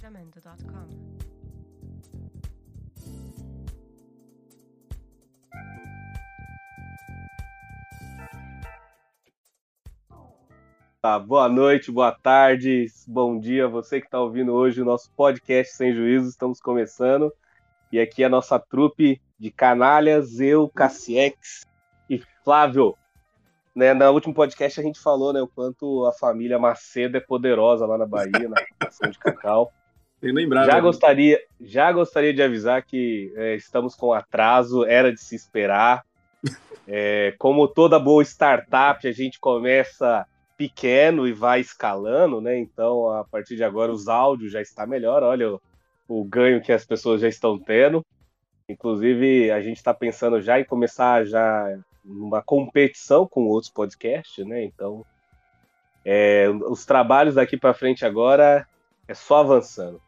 Jamendo.com. Tá, boa noite, boa tarde, bom dia, você que está ouvindo hoje o nosso podcast Sem Juízo, estamos começando. E aqui é a nossa trupe de canalhas, eu, Cassiex e Flávio. Né, no último podcast a gente falou né, o quanto a família Macedo é poderosa lá na Bahia, na plantação de cacau. Lembrado, já né? gostaria, já gostaria de avisar que é, estamos com atraso, era de se esperar. É, como toda boa startup, a gente começa pequeno e vai escalando, né? Então, a partir de agora, os áudios já está melhor. Olha o, o ganho que as pessoas já estão tendo. Inclusive, a gente está pensando já em começar já uma competição com outros podcasts, né? Então, é, os trabalhos daqui para frente agora é só avançando.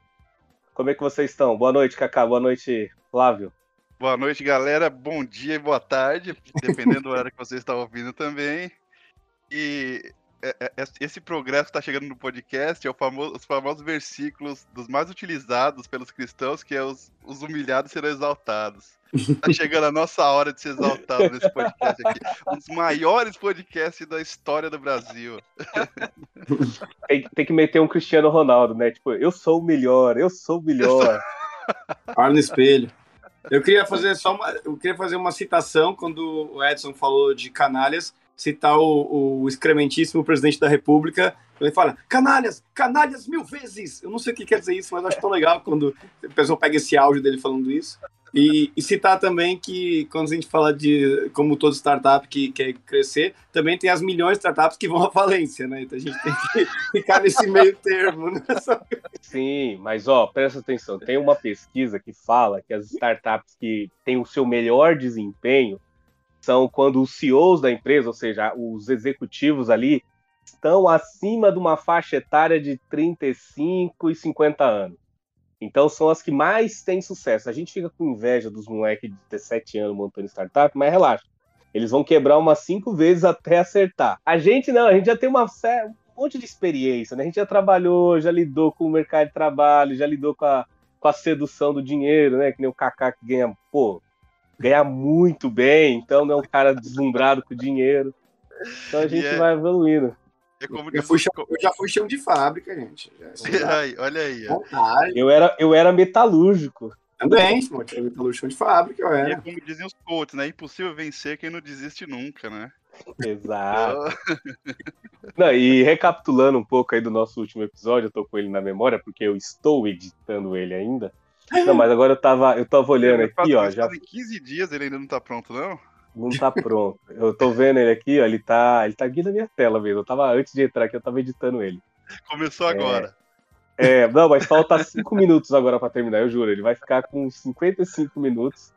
Como é que vocês estão? Boa noite, Cacá. Boa noite, Flávio. Boa noite, galera. Bom dia e boa tarde, dependendo do horário que você está ouvindo também. E esse progresso que está chegando no podcast é o famoso, os famosos versículos dos mais utilizados pelos cristãos, que é os, os humilhados serão exaltados. Está chegando a nossa hora de ser exaltado nesse podcast aqui. Um dos maiores podcasts da história do Brasil. Tem, tem, que meter um Cristiano Ronaldo, né? Tipo, eu sou o melhor, eu sou o melhor. Olha no espelho. Eu queria fazer só uma, eu queria fazer uma citação quando o Edson falou de canalhas citar o, o excrementíssimo presidente da República. Ele fala, canalhas, canalhas mil vezes. Eu não sei o que quer dizer isso, mas acho tão legal quando a pessoa pega esse áudio dele falando isso. E, e, citar também que, quando a gente fala de, como todo startup que quer crescer, também tem as milhões de startups que vão à falência, né? Então a gente tem que ficar nesse meio termo. Né? Sim, mas ó, presta atenção, tem uma pesquisa que fala que as startups que têm o seu melhor desempenho são quando os CEOs da empresa, ou seja, os executivos ali, estão acima de uma faixa etária de 35 e 50 anos. Então são as que mais têm sucesso. A gente fica com inveja dos moleques de 17 anos montando startup, mas relaxa. Eles vão quebrar umas cinco vezes até acertar. A gente não, a gente já tem uma, um monte de experiência, né? A gente já trabalhou, já lidou com o mercado de trabalho, já lidou com a, com a sedução do dinheiro, né? Que nem o Kaká que ganha, pô, ganha muito bem, então não é um cara deslumbrado com dinheiro. Então a gente é... vai evoluindo. É como eu, fui, eu já fui chão de fábrica, gente. Já, aí, olha aí. Eu era, eu era metalúrgico. Também, metalúrgico chão de fábrica, eu era. E é como dizem os coaches, né? Impossível vencer quem não desiste nunca, né? Exato. não, e recapitulando um pouco aí do nosso último episódio, eu tô com ele na memória, porque eu estou editando ele ainda. Não, mas agora eu tava, eu tava olhando aqui, ó. Já... Em 15 dias ele ainda não tá pronto, não? Não tá pronto. Eu tô vendo ele aqui, ó. Ele tá, ele tá aqui na minha tela mesmo. Eu tava, antes de entrar aqui, eu tava editando ele. Começou agora. É, é não, mas falta 5 minutos agora pra terminar, eu juro. Ele vai ficar com 55 minutos,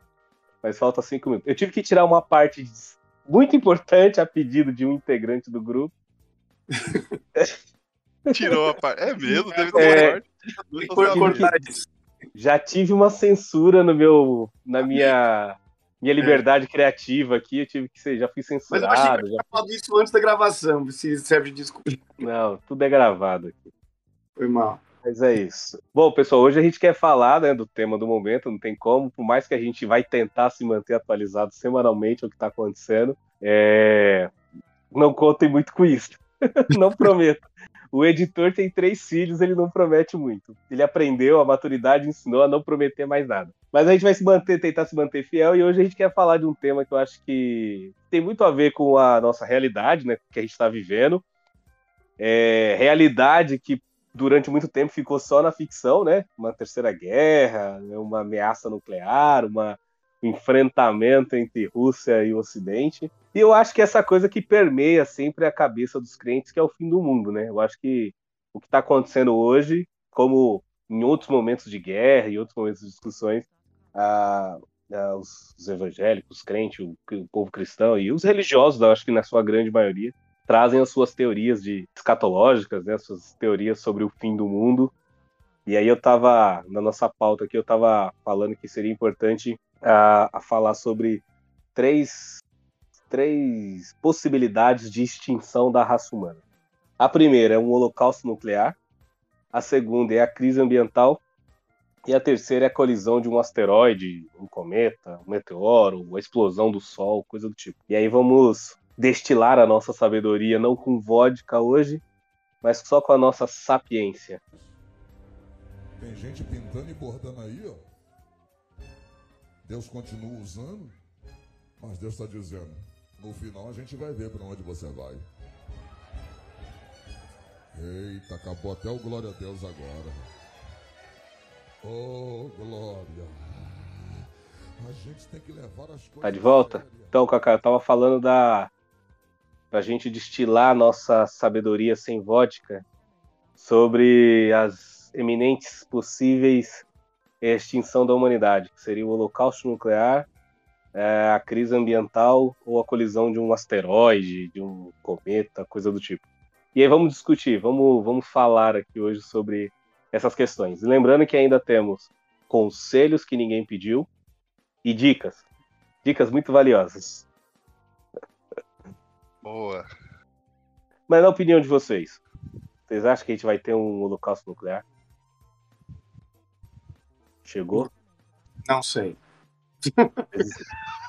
mas falta 5 minutos. Eu tive que tirar uma parte muito importante a pedido de um integrante do grupo. Tirou a parte. É mesmo? Deve ter é, uma parte já tive uma censura no meu, na minha, minha é. liberdade criativa aqui. Eu tive que ser, já fui censurado. Mas eu achei que já... falado isso antes da gravação, se serve de desculpa. Não, tudo é gravado aqui. Foi mal. Mas é isso. Bom, pessoal, hoje a gente quer falar né, do tema do momento, não tem como, por mais que a gente vai tentar se manter atualizado semanalmente o que está acontecendo, é... não contem muito com isso. não prometo. O editor tem três filhos, ele não promete muito. Ele aprendeu, a maturidade ensinou a não prometer mais nada. Mas a gente vai se manter, tentar se manter fiel, e hoje a gente quer falar de um tema que eu acho que tem muito a ver com a nossa realidade, né? Que a gente está vivendo. É, realidade que durante muito tempo ficou só na ficção, né? Uma terceira guerra, uma ameaça nuclear, uma enfrentamento entre Rússia e Ocidente. E eu acho que essa coisa que permeia sempre a cabeça dos crentes, que é o fim do mundo, né? Eu acho que o que está acontecendo hoje, como em outros momentos de guerra e outros momentos de discussões, a, a, os, os, evangélicos, os crentes, o, o, povo cristão e os religiosos, eu acho que na sua grande maioria, trazem as suas teorias de escatológicas, né, as suas teorias sobre o fim do mundo. E aí eu estava na nossa pauta aqui, eu estava falando que seria importante a, a falar sobre três, três possibilidades de extinção da raça humana. A primeira é um holocausto nuclear, a segunda é a crise ambiental e a terceira é a colisão de um asteroide, um cometa, um meteoro, a explosão do Sol, coisa do tipo. E aí vamos destilar a nossa sabedoria não com vodka hoje, mas só com a nossa sapiência. Tem gente pintando e bordando aí, ó. Deus continua usando, mas Deus está dizendo: no final a gente vai ver para onde você vai. Eita, acabou até o glória a Deus agora. Oh, glória. A gente tem que levar as coisas. Tá de volta? Então, Cacá, eu tava falando da. pra gente destilar nossa sabedoria sem vodka sobre as eminentes possíveis extinção da humanidade, que seria o holocausto nuclear, é, a crise ambiental ou a colisão de um asteroide, de um cometa, coisa do tipo. E aí vamos discutir, vamos, vamos falar aqui hoje sobre essas questões. Lembrando que ainda temos conselhos que ninguém pediu e dicas. Dicas muito valiosas. Boa. Mas na opinião de vocês, vocês acham que a gente vai ter um holocausto nuclear? Chegou? Não sei.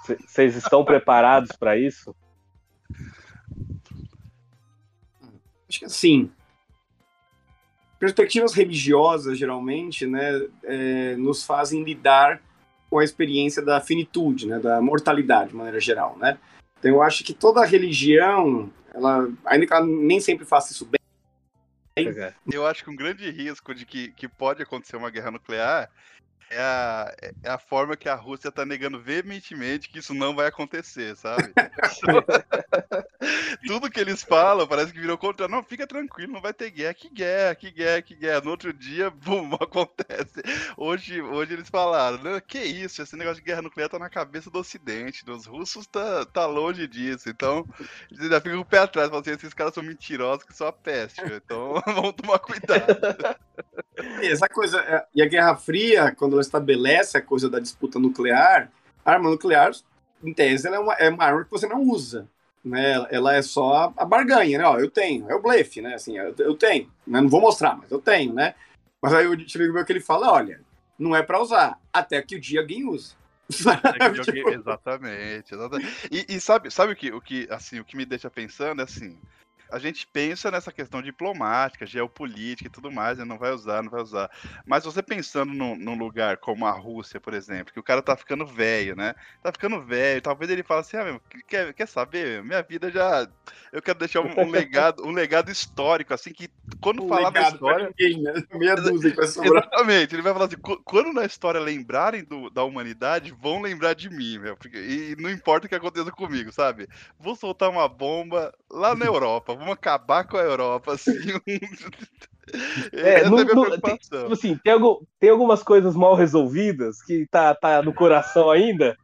Vocês estão preparados para isso? Acho que assim, perspectivas religiosas, geralmente, né, é, nos fazem lidar com a experiência da finitude, né, da mortalidade, de maneira geral, né. Então eu acho que toda religião, ela, ainda que ela nem sempre faça isso bem, eu acho que um grande risco de que, que pode acontecer uma guerra nuclear é a, é a forma que a Rússia está negando veementemente que isso não vai acontecer, sabe? Tudo que eles falam parece que virou contra. Não, fica tranquilo, não vai ter guerra. Que guerra, que guerra, que guerra. No outro dia, bum, acontece. Hoje, hoje eles falaram, não, que isso, esse negócio de guerra nuclear tá na cabeça do Ocidente. Dos russos tá, tá longe disso. Então, eles ainda ficam com o pé atrás, falam assim, esses caras são mentirosos que são a peste. Então, vamos tomar cuidado. Essa coisa, é, e a Guerra Fria, quando ela estabelece a coisa da disputa nuclear, a arma nuclear, em tese, é uma, é uma arma que você não usa. Né? Ela é só a barganha, né? Ó, eu tenho, é o blefe, né? Assim, eu, eu tenho, né? não vou mostrar, mas eu tenho, né? Mas aí o amigo que ele fala, olha, não é para usar, até que o dia alguém use. tipo... Exatamente, exatamente. E, e, sabe, sabe o que, o que, assim, o que me deixa pensando é assim, a gente pensa nessa questão diplomática, geopolítica e tudo mais, né? não vai usar, não vai usar. Mas você pensando num, num, lugar como a Rússia, por exemplo, que o cara tá ficando velho, né? Tá ficando velho, talvez ele fale assim, ah, meu, quer, quer saber? Minha vida já. Eu quero deixar um, um legado, um legado histórico, assim, que quando um falar da história. Ninguém, né? Meia dúzia Exatamente, ele vai falar assim, quando na história lembrarem do, da humanidade, vão lembrar de mim, meu. Porque, e não importa o que aconteça comigo, sabe? Vou soltar uma bomba lá na Europa vamos acabar com a Europa, assim. É, no, é no, tem, tipo assim, tem, algum, tem algumas coisas mal resolvidas que tá, tá no coração ainda.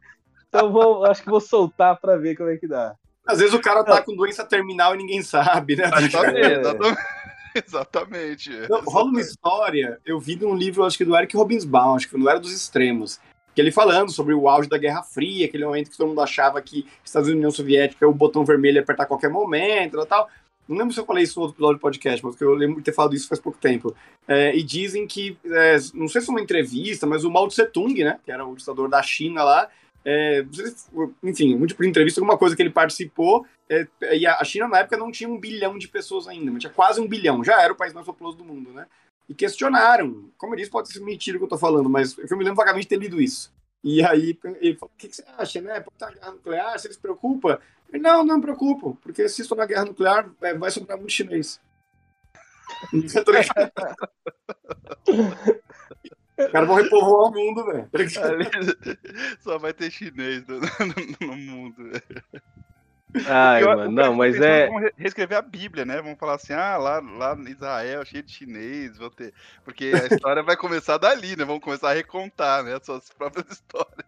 Então vou, acho que vou soltar para ver como é que dá. Às vezes o cara tá com doença terminal e ninguém sabe, né? Exatamente. exatamente. exatamente. Não, rola uma história, eu vi num livro, acho que do Eric Robinsbaum, acho que no Era dos Extremos, que ele falando sobre o auge da Guerra Fria, aquele momento que todo mundo achava que Estados Unidos e União Soviética o botão vermelho ia apertar a qualquer momento e tal. Não lembro se eu falei isso no outro episódio do podcast, mas eu lembro de ter falado isso faz pouco tempo. É, e dizem que, é, não sei se foi uma entrevista, mas o Mao Tse Tung, né, que era o ditador da China lá, é, enfim, muito por entrevista, alguma coisa que ele participou, é, e a China na época não tinha um bilhão de pessoas ainda, mas tinha quase um bilhão, já era o país mais populoso do mundo, né? E questionaram, como eu disse, pode ser mentira o que eu tô falando, mas eu me lembro vagamente de ter lido isso. E aí ele falou: o que, que você acha, né? Por estar guerra nuclear, você se preocupa? Ele, não, não me preocupo, porque se estourar guerra nuclear, é, vai sobrar muito chinês. Os caras vão repovoar o mundo, velho. Só vai ter chinês no, no, no mundo. Ai, eu, mano, não, mas é. Vamos reescrever a Bíblia, né? Vamos falar assim, ah, lá, lá em Israel, cheio de chinês, vou ter. Porque a história vai começar dali, né? Vamos começar a recontar, né? As suas próprias histórias.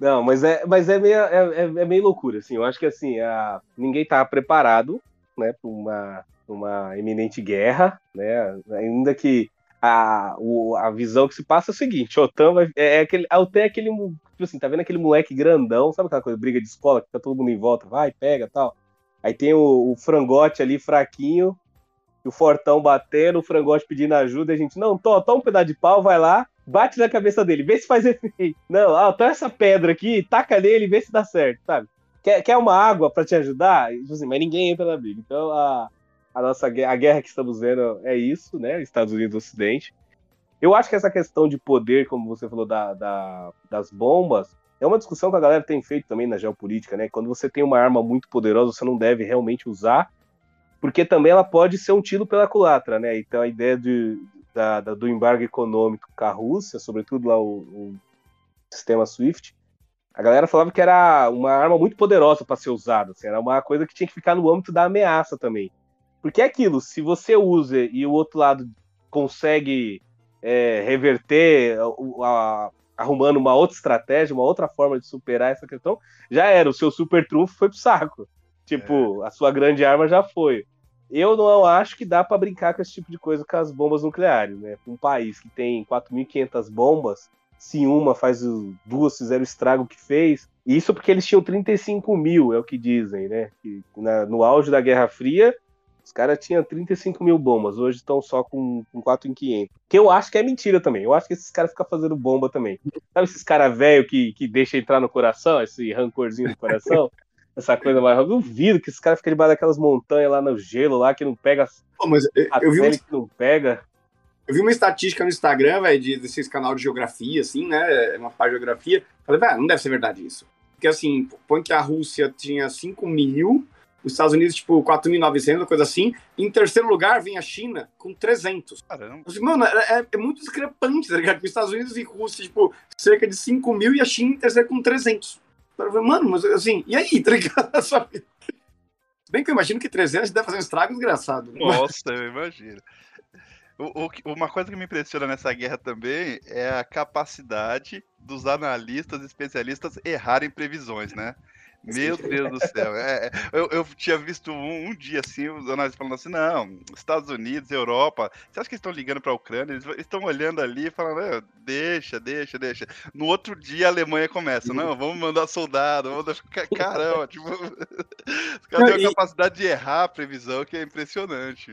Não, mas é, mas é, meio, é, é meio loucura, assim. Eu acho que assim, a, ninguém tá preparado, né, para uma, uma iminente guerra, né? Ainda que a, o, a visão que se passa é o seguinte: OTAN vai, é, é aquele, a OTAN é aquele, tipo assim, tá vendo aquele moleque grandão, sabe aquela coisa, briga de escola, que tá todo mundo em volta, vai, pega tal. Aí tem o, o frangote ali fraquinho, o Fortão batendo, o Frangote pedindo ajuda, a gente, não, toma, toma um pedaço de pau, vai lá, bate na cabeça dele, vê se faz efeito. Não, ah, toma essa pedra aqui, taca nele vê se dá certo, sabe? Quer, quer uma água para te ajudar? Tipo assim, mas ninguém entra na briga. Então a, a nossa a guerra que estamos vendo é isso, né? Estados Unidos Ocidente. Eu acho que essa questão de poder, como você falou, da, da, das bombas, é uma discussão que a galera tem feito também na geopolítica, né? Quando você tem uma arma muito poderosa, você não deve realmente usar, porque também ela pode ser um tiro pela culatra, né? Então a ideia de, da, da, do embargo econômico com a Rússia, sobretudo lá o, o sistema SWIFT, a galera falava que era uma arma muito poderosa para ser usada, assim, era uma coisa que tinha que ficar no âmbito da ameaça também. Porque é aquilo, se você usa e o outro lado consegue é, reverter, a, a, arrumando uma outra estratégia, uma outra forma de superar essa questão, já era, o seu super trunfo foi pro saco. Tipo, é. a sua grande arma já foi. Eu não acho que dá para brincar com esse tipo de coisa com as bombas nucleares, né? Um país que tem 4.500 bombas, se uma faz duas fizeram o estrago que fez. Isso porque eles tinham 35 mil, é o que dizem, né? Que na, no auge da Guerra Fria, os caras tinham 35 mil bombas, hoje estão só com, com 4 em 500. Que eu acho que é mentira também. Eu acho que esses caras ficam fazendo bomba também. Sabe esses caras velhos que, que deixa entrar no coração, esse rancorzinho no coração? essa coisa mais. Eu duvido que esses caras ficam debaixo daquelas montanhas lá no gelo, lá que não pega. Pô, mas eu, eu vi um... que não pega. Eu vi uma estatística no Instagram, velho, de, desses canal de geografia, assim, né? Uma página de geografia. Falei, velho, não deve ser verdade isso. Porque, assim, põe que a Rússia tinha 5 mil os Estados Unidos, tipo, 4.900, coisa assim. Em terceiro lugar vem a China com 300. Caramba. Mano, é, é, muito discrepante, tá ligado? Os Estados Unidos e Rússia, tipo, cerca de 5 mil e a China em terceiro com 300. Mano, mas assim, e aí, tá ligado? Bem que eu imagino que 300 deve fazer um estrago desgraçado. Nossa, eu imagino. O, o, uma coisa que me impressiona nessa guerra também é a capacidade dos analistas especialistas errarem previsões, né? Meu Deus do céu. É, é, eu, eu tinha visto um, um, dia assim, os analistas falando assim: não, Estados Unidos, Europa, você acha que eles estão ligando para a Ucrânia? Eles estão olhando ali e falando: deixa, deixa, deixa. No outro dia a Alemanha começa: não, vamos mandar soldado, vamos mandar. Caramba, tipo. Os caras têm uma capacidade de errar a previsão que é impressionante.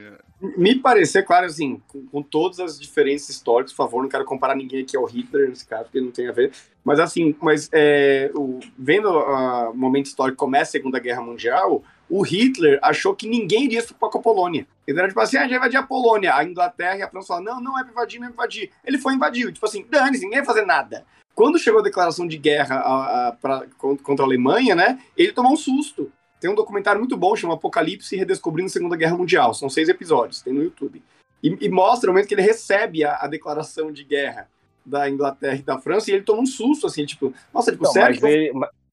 Me parecer, claro, assim, com, com todas as diferenças históricas, por favor, não quero comparar ninguém aqui ao Hitler nesse caso, porque não tem a ver. Mas assim, mas é, o, vendo o momento histórico começa a Segunda Guerra Mundial, o Hitler achou que ninguém iria para a Polônia. Ele era tipo assim, ah, a gente vai invadir a Polônia. A Inglaterra e a França falaram, não, não é para invadir, não é para invadir. Ele foi invadiu. Tipo assim, dane ninguém vai fazer nada. Quando chegou a declaração de guerra a, a, pra, contra a Alemanha, né, ele tomou um susto. Tem um documentário muito bom, chama Apocalipse Redescobrindo a Segunda Guerra Mundial. São seis episódios, tem no YouTube. E, e mostra o momento que ele recebe a, a declaração de guerra da Inglaterra e da França, e ele toma um susto, assim, tipo, nossa, tipo, não, sério? Mas ele,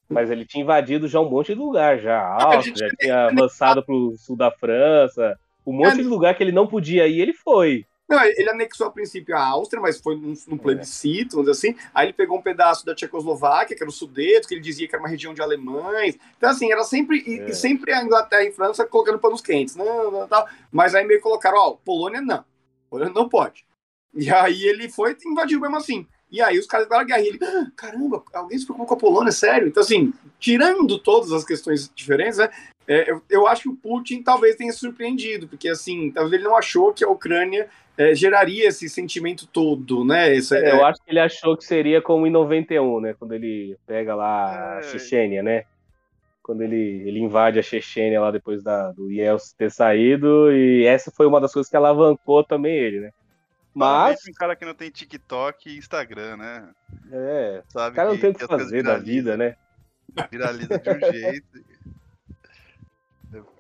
mas ele tinha invadido já um monte de lugar, já. A Áustria, já tinha avançado pro sul da França. Um monte é, de lugar que ele não podia ir, ele foi. Não, ele anexou a princípio a Áustria, mas foi num, num plebiscito, vamos dizer assim. Aí ele pegou um pedaço da Tchecoslováquia, que era o Sudeto, que ele dizia que era uma região de alemães. Então, assim, era sempre, é. e, sempre a Inglaterra e França colocando panos quentes. Não, não, tal. Mas aí meio colocaram, ó, Polônia não. Polônia não pode. E aí ele foi e invadiu mesmo assim. E aí os caras deram guerra e ele, ah, caramba, alguém se preocupou com a Polônia, sério? Então, assim, tirando todas as questões diferentes, né, é, eu, eu, acho que o Putin talvez tenha surpreendido, porque, assim, talvez ele não achou que a Ucrânia é, geraria esse sentimento todo, né? Esse, é... Eu acho que ele achou que seria como em 91, né? Quando ele pega lá a é. Chechênia, né? Quando ele, ele invade a Chechênia lá depois da, do Yeltsin ter saído, e essa foi uma das coisas que alavancou também ele, né? Mas. um cara que não tem TikTok e Instagram, né? É. Sabe o cara não tem o que fazer da vida, né? Viraliza de um jeito.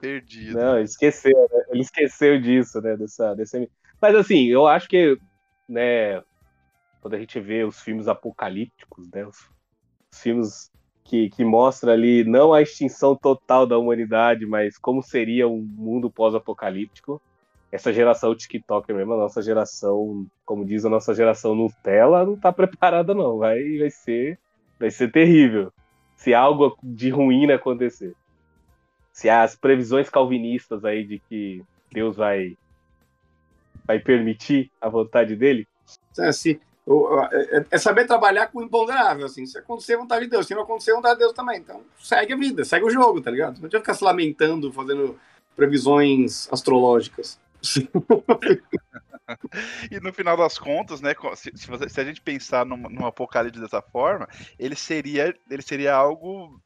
Perdido. Não, esqueceu, né? Ele esqueceu disso, né? Dessa, desse... Mas assim, eu acho que, né, quando a gente vê os filmes apocalípticos, né? Os, os filmes que, que mostra ali não a extinção total da humanidade, mas como seria um mundo pós-apocalíptico essa geração TikTok mesmo, a nossa geração, como diz a nossa geração Nutella, não tá preparada não, vai, vai ser vai ser terrível se algo de ruim acontecer. Se as previsões calvinistas aí de que Deus vai vai permitir a vontade dele. É, é, é, é saber trabalhar com o imponderável, assim. Se acontecer, vontade de Deus. Se não acontecer, vontade de Deus também. Então, segue a vida, segue o jogo, tá ligado? Não adianta ficar se lamentando, fazendo previsões astrológicas. E no final das contas, né, se, se, você, se a gente pensar num, num, apocalipse dessa forma, ele seria, ele seria algo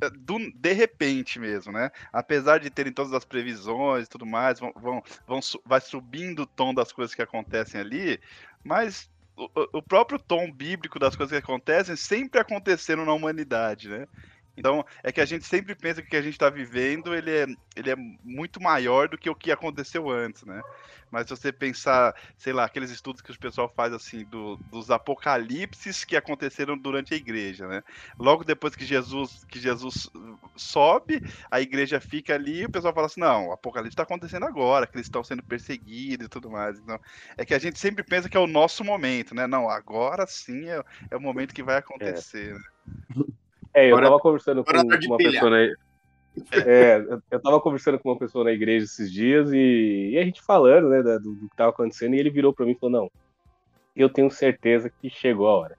eh, do, de repente mesmo, né? Apesar de terem todas as previsões e tudo mais, vão, vão, vão vai subindo o tom das coisas que acontecem ali, mas o, o próprio tom bíblico das coisas que acontecem sempre aconteceram na humanidade, né? Então, é que a gente sempre pensa que o que a gente está vivendo ele é, ele é muito maior do que o que aconteceu antes, né? Mas se você pensar, sei lá, aqueles estudos que o pessoal faz assim do, dos apocalipses que aconteceram durante a igreja, né? Logo depois que Jesus que Jesus sobe, a igreja fica ali, e o pessoal fala assim: "Não, o apocalipse está acontecendo agora, que eles estão sendo perseguidos e tudo mais". Então, é que a gente sempre pensa que é o nosso momento, né? Não, agora sim é, é o momento que vai acontecer. É. Né? É, eu tava conversando com, com uma pessoa na... É, eu tava conversando com uma pessoa na igreja esses dias e, e a gente falando, né, do, do, que tava acontecendo, e ele virou para mim e falou, não, eu tenho certeza que chegou a hora.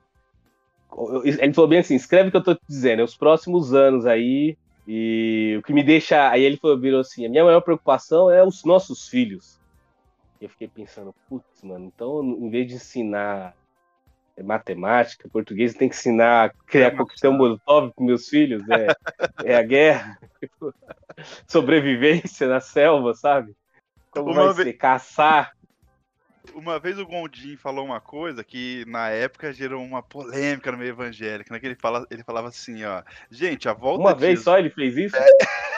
Ele falou bem assim, escreve o que eu tô te dizendo, é os próximos anos aí, e o que me deixa... Aí ele falou, virou assim, a minha maior preocupação é os nossos filhos. E eu fiquei pensando, putz, mano, então em vez de ensinar matemática, português, tem que ensinar a criar é coquetel molotov com meus filhos, é, é a guerra, sobrevivência na selva, sabe? Como Uma vai vez... ser? Caçar uma vez o Gondim falou uma coisa que na época gerou uma polêmica no meio evangélico, né? Que ele, fala, ele falava assim, ó, gente, a volta Uma vez só ele fez isso? É,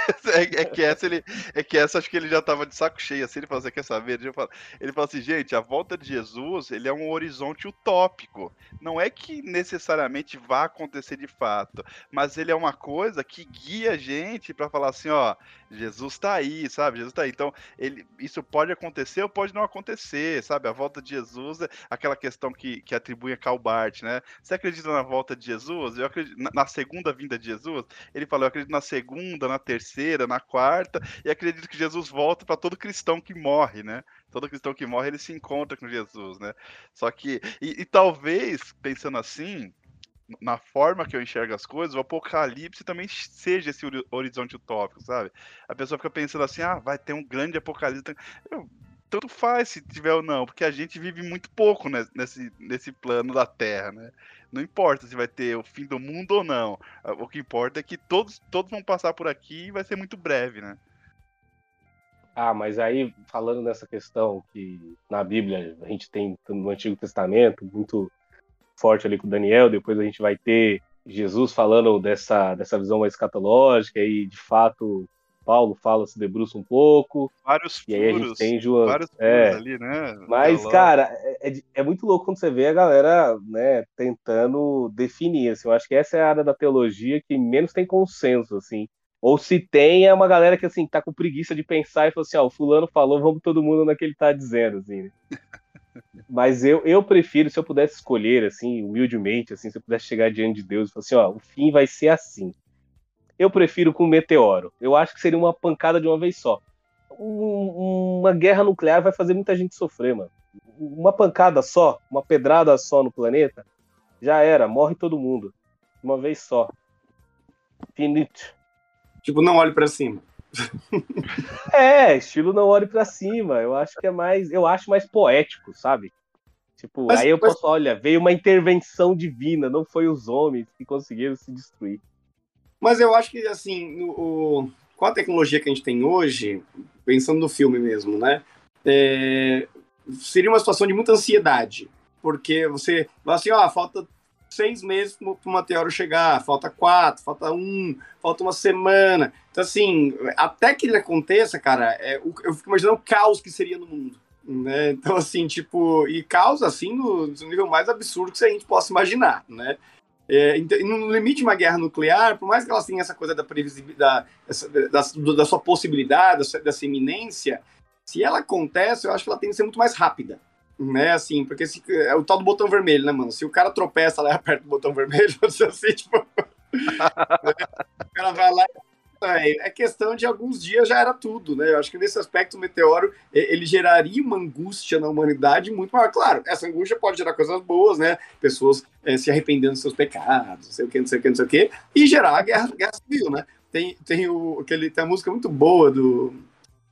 é, é, que essa ele, é que essa acho que ele já tava de saco cheio, assim, ele falou, você quer saber? Ele fala, ele fala assim, gente, a volta de Jesus, ele é um horizonte utópico. Não é que necessariamente vá acontecer de fato, mas ele é uma coisa que guia a gente para falar assim, ó, Jesus tá aí, sabe? Jesus tá aí. Então, ele, isso pode acontecer ou pode não acontecer, sabe? sabe? A volta de Jesus é aquela questão que, que atribui a Calbart, né? Você acredita na volta de Jesus? Eu acredito na, na segunda vinda de Jesus. Ele falou: eu acredito na segunda, na terceira, na quarta, e acredito que Jesus volta para todo cristão que morre, né? Todo cristão que morre ele se encontra com Jesus, né? Só que e, e talvez pensando assim, na forma que eu enxergo as coisas, o apocalipse também seja esse horizonte utópico, sabe? A pessoa fica pensando assim, ah, vai ter um grande apocalipse. Eu, tanto faz se tiver ou não, porque a gente vive muito pouco nesse, nesse plano da Terra, né? Não importa se vai ter o fim do mundo ou não. O que importa é que todos, todos vão passar por aqui e vai ser muito breve, né? Ah, mas aí, falando nessa questão que na Bíblia a gente tem no Antigo Testamento, muito forte ali com Daniel, depois a gente vai ter Jesus falando dessa, dessa visão mais escatológica e de fato Paulo fala, se debruça um pouco. Vários furos. E aí a gente tem João. Vários é, ali, né? Mas, cara, é, é, é, muito louco quando você vê a galera, né, tentando definir, assim. Eu acho que essa é a área da teologia que menos tem consenso, assim. Ou se tem, é uma galera que, assim, tá com preguiça de pensar e fala assim, ó, o fulano falou, vamos todo mundo no que ele tá dizendo, assim, né? Mas eu, eu prefiro, se eu pudesse escolher, assim, humildemente, assim, se eu pudesse chegar diante de Deus e falar assim, ó, o fim vai ser assim eu prefiro com meteoro. Eu acho que seria uma pancada de uma vez só. Um, uma guerra nuclear vai fazer muita gente sofrer, mano. Uma pancada só, uma pedrada só no planeta, já era, morre todo mundo. Uma vez só. Finito. Tipo, não olhe para cima. é, estilo não olhe para cima. Eu acho que é mais, eu acho mais poético, sabe? Tipo, mas, aí eu mas... posso, olha, veio uma intervenção divina, não foi os homens que conseguiram se destruir. Mas eu acho que, assim, o, com a tecnologia que a gente tem hoje, pensando no filme mesmo, né? É, seria uma situação de muita ansiedade. Porque você fala assim, ó, falta seis meses para o meteoro chegar, falta quatro, falta um, falta uma semana. Então, assim, até que ele aconteça, cara, é, eu fico imaginando o caos que seria no mundo. Né? Então, assim, tipo, e caos, assim, no, no nível mais absurdo que a gente possa imaginar, né? É, no limite uma guerra nuclear, por mais que elas tenham essa coisa da previsibilidade, da, da, da, sua possibilidade, dessa, dessa iminência, se ela acontece, eu acho que ela tem que ser muito mais rápida. Né, assim, porque se, é o tal do botão vermelho, né, mano? Se o cara tropeça lá e aperta o botão vermelho, assim, tipo. o cara vai lá e é, questão de alguns dias já era tudo, né? Eu acho que nesse aspecto o meteoro ele geraria uma angústia na humanidade muito maior. Claro, essa angústia pode gerar coisas boas, né? Pessoas é, se arrependendo dos seus pecados, não sei o que, não sei o que, não sei o que, e gerar a guerra, guerra civil, né? Tem, tem, o, aquele, tem a música muito boa do.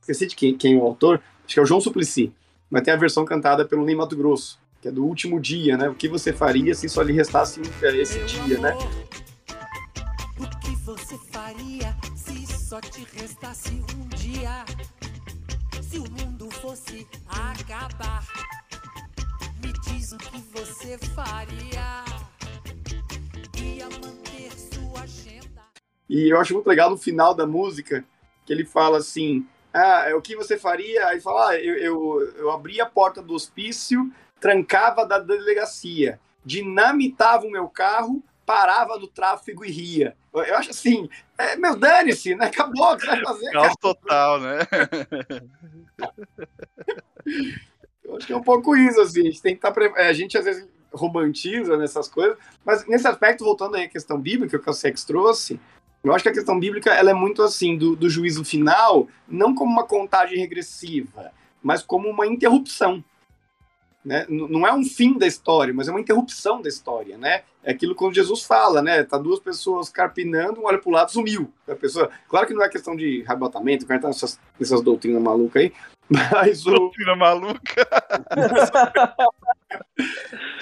Esqueci de quem, quem é o autor, acho que é o João Suplicy, mas tem a versão cantada pelo Ney Mato Grosso, que é do último dia, né? O que você faria se só lhe restasse esse dia, né? O que você faria só te restasse um dia? Se o mundo fosse acabar, me diz o que você faria. Ia manter sua agenda. E eu acho muito legal no final da música que ele fala assim: Ah, o que você faria? Aí fala: ah, eu, eu, eu abria a porta do hospício, trancava da delegacia, dinamitava o meu carro, parava no tráfego e ria. Eu, acho assim, é, meu, dane-se, né? Acabou, o que vai fazer? Caos total, né? Eu acho que é um pouco isso, assim. A gente tem que estar. pre- é, A gente às vezes romantiza nessas coisas, mas nesse aspecto, voltando aí à questão bíblica que o Sex trouxe, eu acho que a questão bíblica ela é muito assim, do, do juízo final, não como uma contagem regressiva, mas como uma interrupção. Né? Não é um fim da história, mas é uma interrupção da história, né? É aquilo quando Jesus fala, né? Tá duas pessoas carpinando, um olha pro lado, sumiu. A pessoa, claro que não é questão de arrebatamento, o cara tá nessas, nessas doutrinas malucas aí, mas o, Doutrina maluca.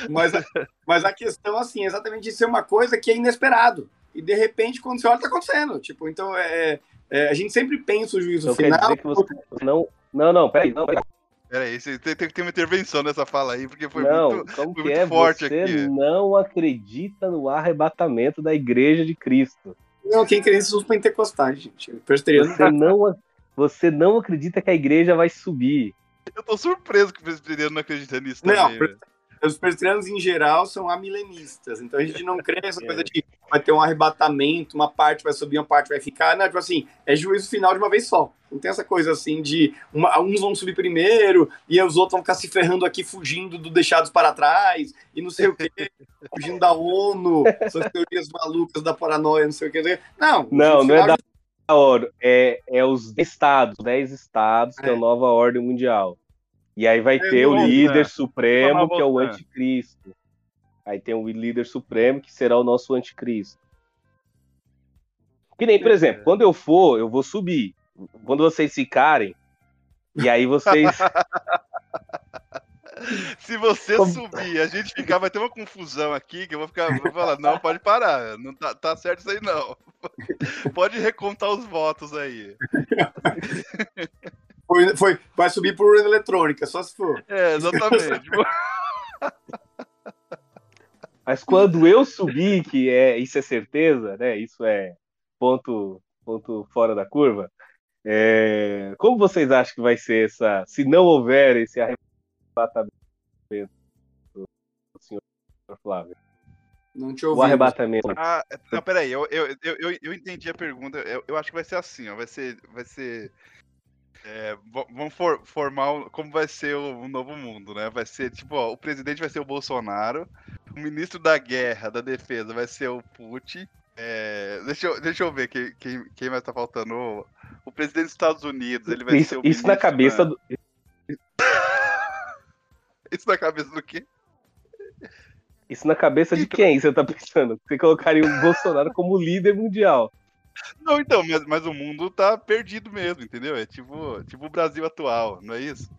Mas, a- mas a questão, assim, é exatamente de ser uma coisa que é inesperado. E de repente, quando você olha, tá acontecendo. Tipo, então, é, é, a gente sempre pensa o juízo Então quer final. dizer que você não. Não, não, peraí, não, peraí. Peraí, você tem, tem que ter uma intervenção nessa fala aí, porque foi não, muito. como foi que muito é? forte você aqui. não acredita no arrebatamento da igreja de Cristo. Não, quem crê são os pentecostais, gente. Presbiteriano. Você não, você não acredita que a igreja vai subir. Eu tô surpreso que o presbiteriano não acredita nisso Não, também. velho. Os presbiterianos, em geral, são amilenistas. Então, a gente não crê nessa coisa de vai ter um arrebatamento, uma parte vai subir, uma parte vai ficar. Não, tipo assim, é juízo final de uma vez só. Não tem essa coisa assim de uma- uns vão subir primeiro e os outros vão ficar se ferrando aqui, fugindo do deixados para trás e não sei o quê, fugindo da ONU, essas teorias malucas da paranoia, não sei o quê. Não, Não, não é da hora. É, é os estados, 10 estados, que é a É. nova ordem mundial. E aí vai É, ter o voltando. líder supremo, Vamos que é o anticristo. Aí tem o líder supremo, que será o nosso anticristo. Que nem, por exemplo, quando eu for, eu vou subir. Quando vocês ficarem, e aí vocês. Se você Como- subir a gente ficar, vai ter uma confusão aqui que eu vou ficar. Vou falar, não, pode parar. Não tá, tá certo isso aí, não. Pode recontar os votos aí. foi, foi- vai subir por urna eletrônica, só se for. É, exatamente. Mas quando eu subir, que é isso é certeza, né? Isso é ponto, ponto fora da curva. é, como vocês acham que vai ser essa, se não houver esse arrebatamento do senhor Flávio? Não te O ouvi. arrebatamento. Ah, não, peraí, eu, eu, eu, eu, eu entendi a pergunta. Eu, eu acho que vai ser assim, ó. Vai ser. Vai ser. É, vamos for- formar como vai ser o, o novo mundo, né? Vai ser tipo, ó, o presidente vai ser o Bolsonaro, o ministro da guerra, da defesa, vai ser o Putin. é, deixa, eu, deixa eu ver quem, quem, quem mais tá faltando. O, o presidente dos Estados Unidos, ele vai ser Isso, o isso na ministro cabeça da- do. Isso na cabeça do quê? Isso na cabeça de quem você tá pensando? Você colocaria o Bolsonaro como líder mundial. Não, então, mas, mas o mundo tá perdido mesmo, entendeu? É tipo, tipo o Brasil atual, não é isso?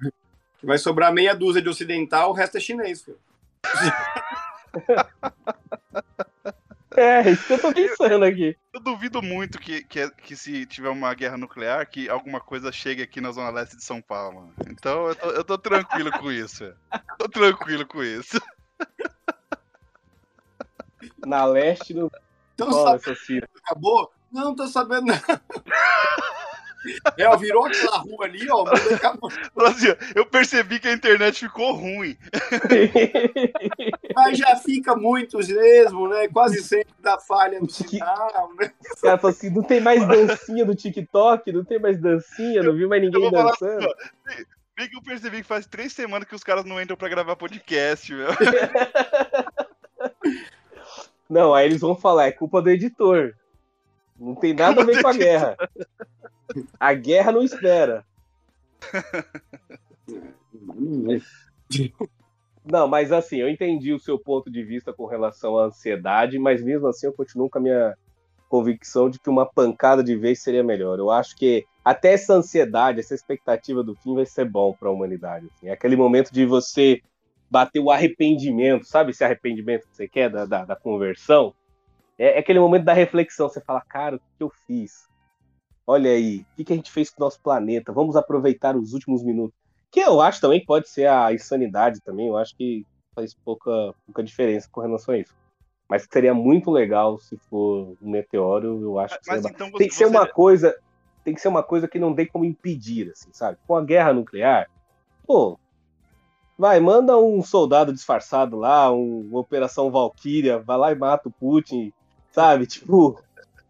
Vai sobrar meia dúzia de ocidental, o resto é chinês, filho. É, isso que eu tô pensando aqui. Eu duvido muito que, que, que se tiver uma guerra nuclear, que alguma coisa chegue aqui na zona leste de São Paulo. Então eu tô, eu tô tranquilo com isso. Tô tranquilo com isso. Na leste não Então, sabe, acabou? Não, tô sabendo não. É, ó, virou aquela rua ali, ó, acabou. Brasil, eu percebi que a internet ficou ruim. Mas já fica muitos mesmo, né? Quase sempre dá falha no sinal, né? Os caras falam assim, não tem mais dancinha no TikTok, não tem mais dancinha, não vi mais ninguém falar assim, dançando. ó. Bem que eu percebi que faz três semanas que os caras não entram pra gravar podcast, meu. Não, aí eles vão falar, é culpa do editor. Não tem nada a ver com a guerra. A guerra não espera. Não, mas assim, eu entendi o seu ponto de vista com relação à ansiedade, mas mesmo assim eu continuo com a minha convicção de que uma pancada de vez seria melhor. Eu acho que até essa ansiedade, essa expectativa do fim vai ser bom para a humanidade. Assim. É aquele momento de você bater o arrependimento, sabe esse arrependimento que você quer da, da, da conversão? É, é, aquele momento da reflexão. Você fala, cara, o que eu fiz? Olha aí, o que, a gente fez com o nosso planeta? Vamos aproveitar os últimos minutos. Que eu acho também que pode ser a insanidade também. Eu acho que faz pouca, pouca diferença com relação a isso. Mas seria muito legal se for um meteoro, eu acho que seria... então tem que ser você- uma coisa, tem que ser uma coisa que não tem como impedir, assim, sabe? Com a guerra nuclear, pô, vai, manda um soldado disfarçado lá, um- uma operação Valkyria, vai lá e mata o Putin, sabe? Tipo,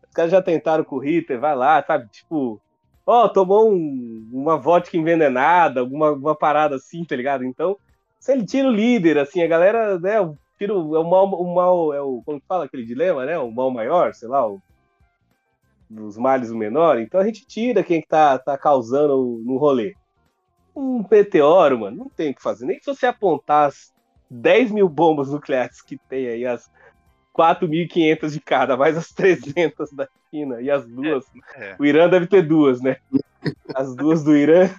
os caras já tentaram com o Hitler, vai lá, sabe? Tipo, ó, tomou um- uma vodka envenenada, alguma, alguma parada assim, tá ligado? Então, se ele tira o líder, assim, a galera, né, o tiro, é o mal, o mal, é o, como que fala aquele dilema, né, o mal maior, sei lá, o, dos males o menor, então a gente tira quem que tá, tá causando no rolê. Um meteoro, mano, não tem o que fazer, nem se você apontar as 10 mil bombas nucleares que tem aí, as 4.500 de cada, mais as 300 da China e as duas, É. o Irã deve ter duas, né? As duas do Irã,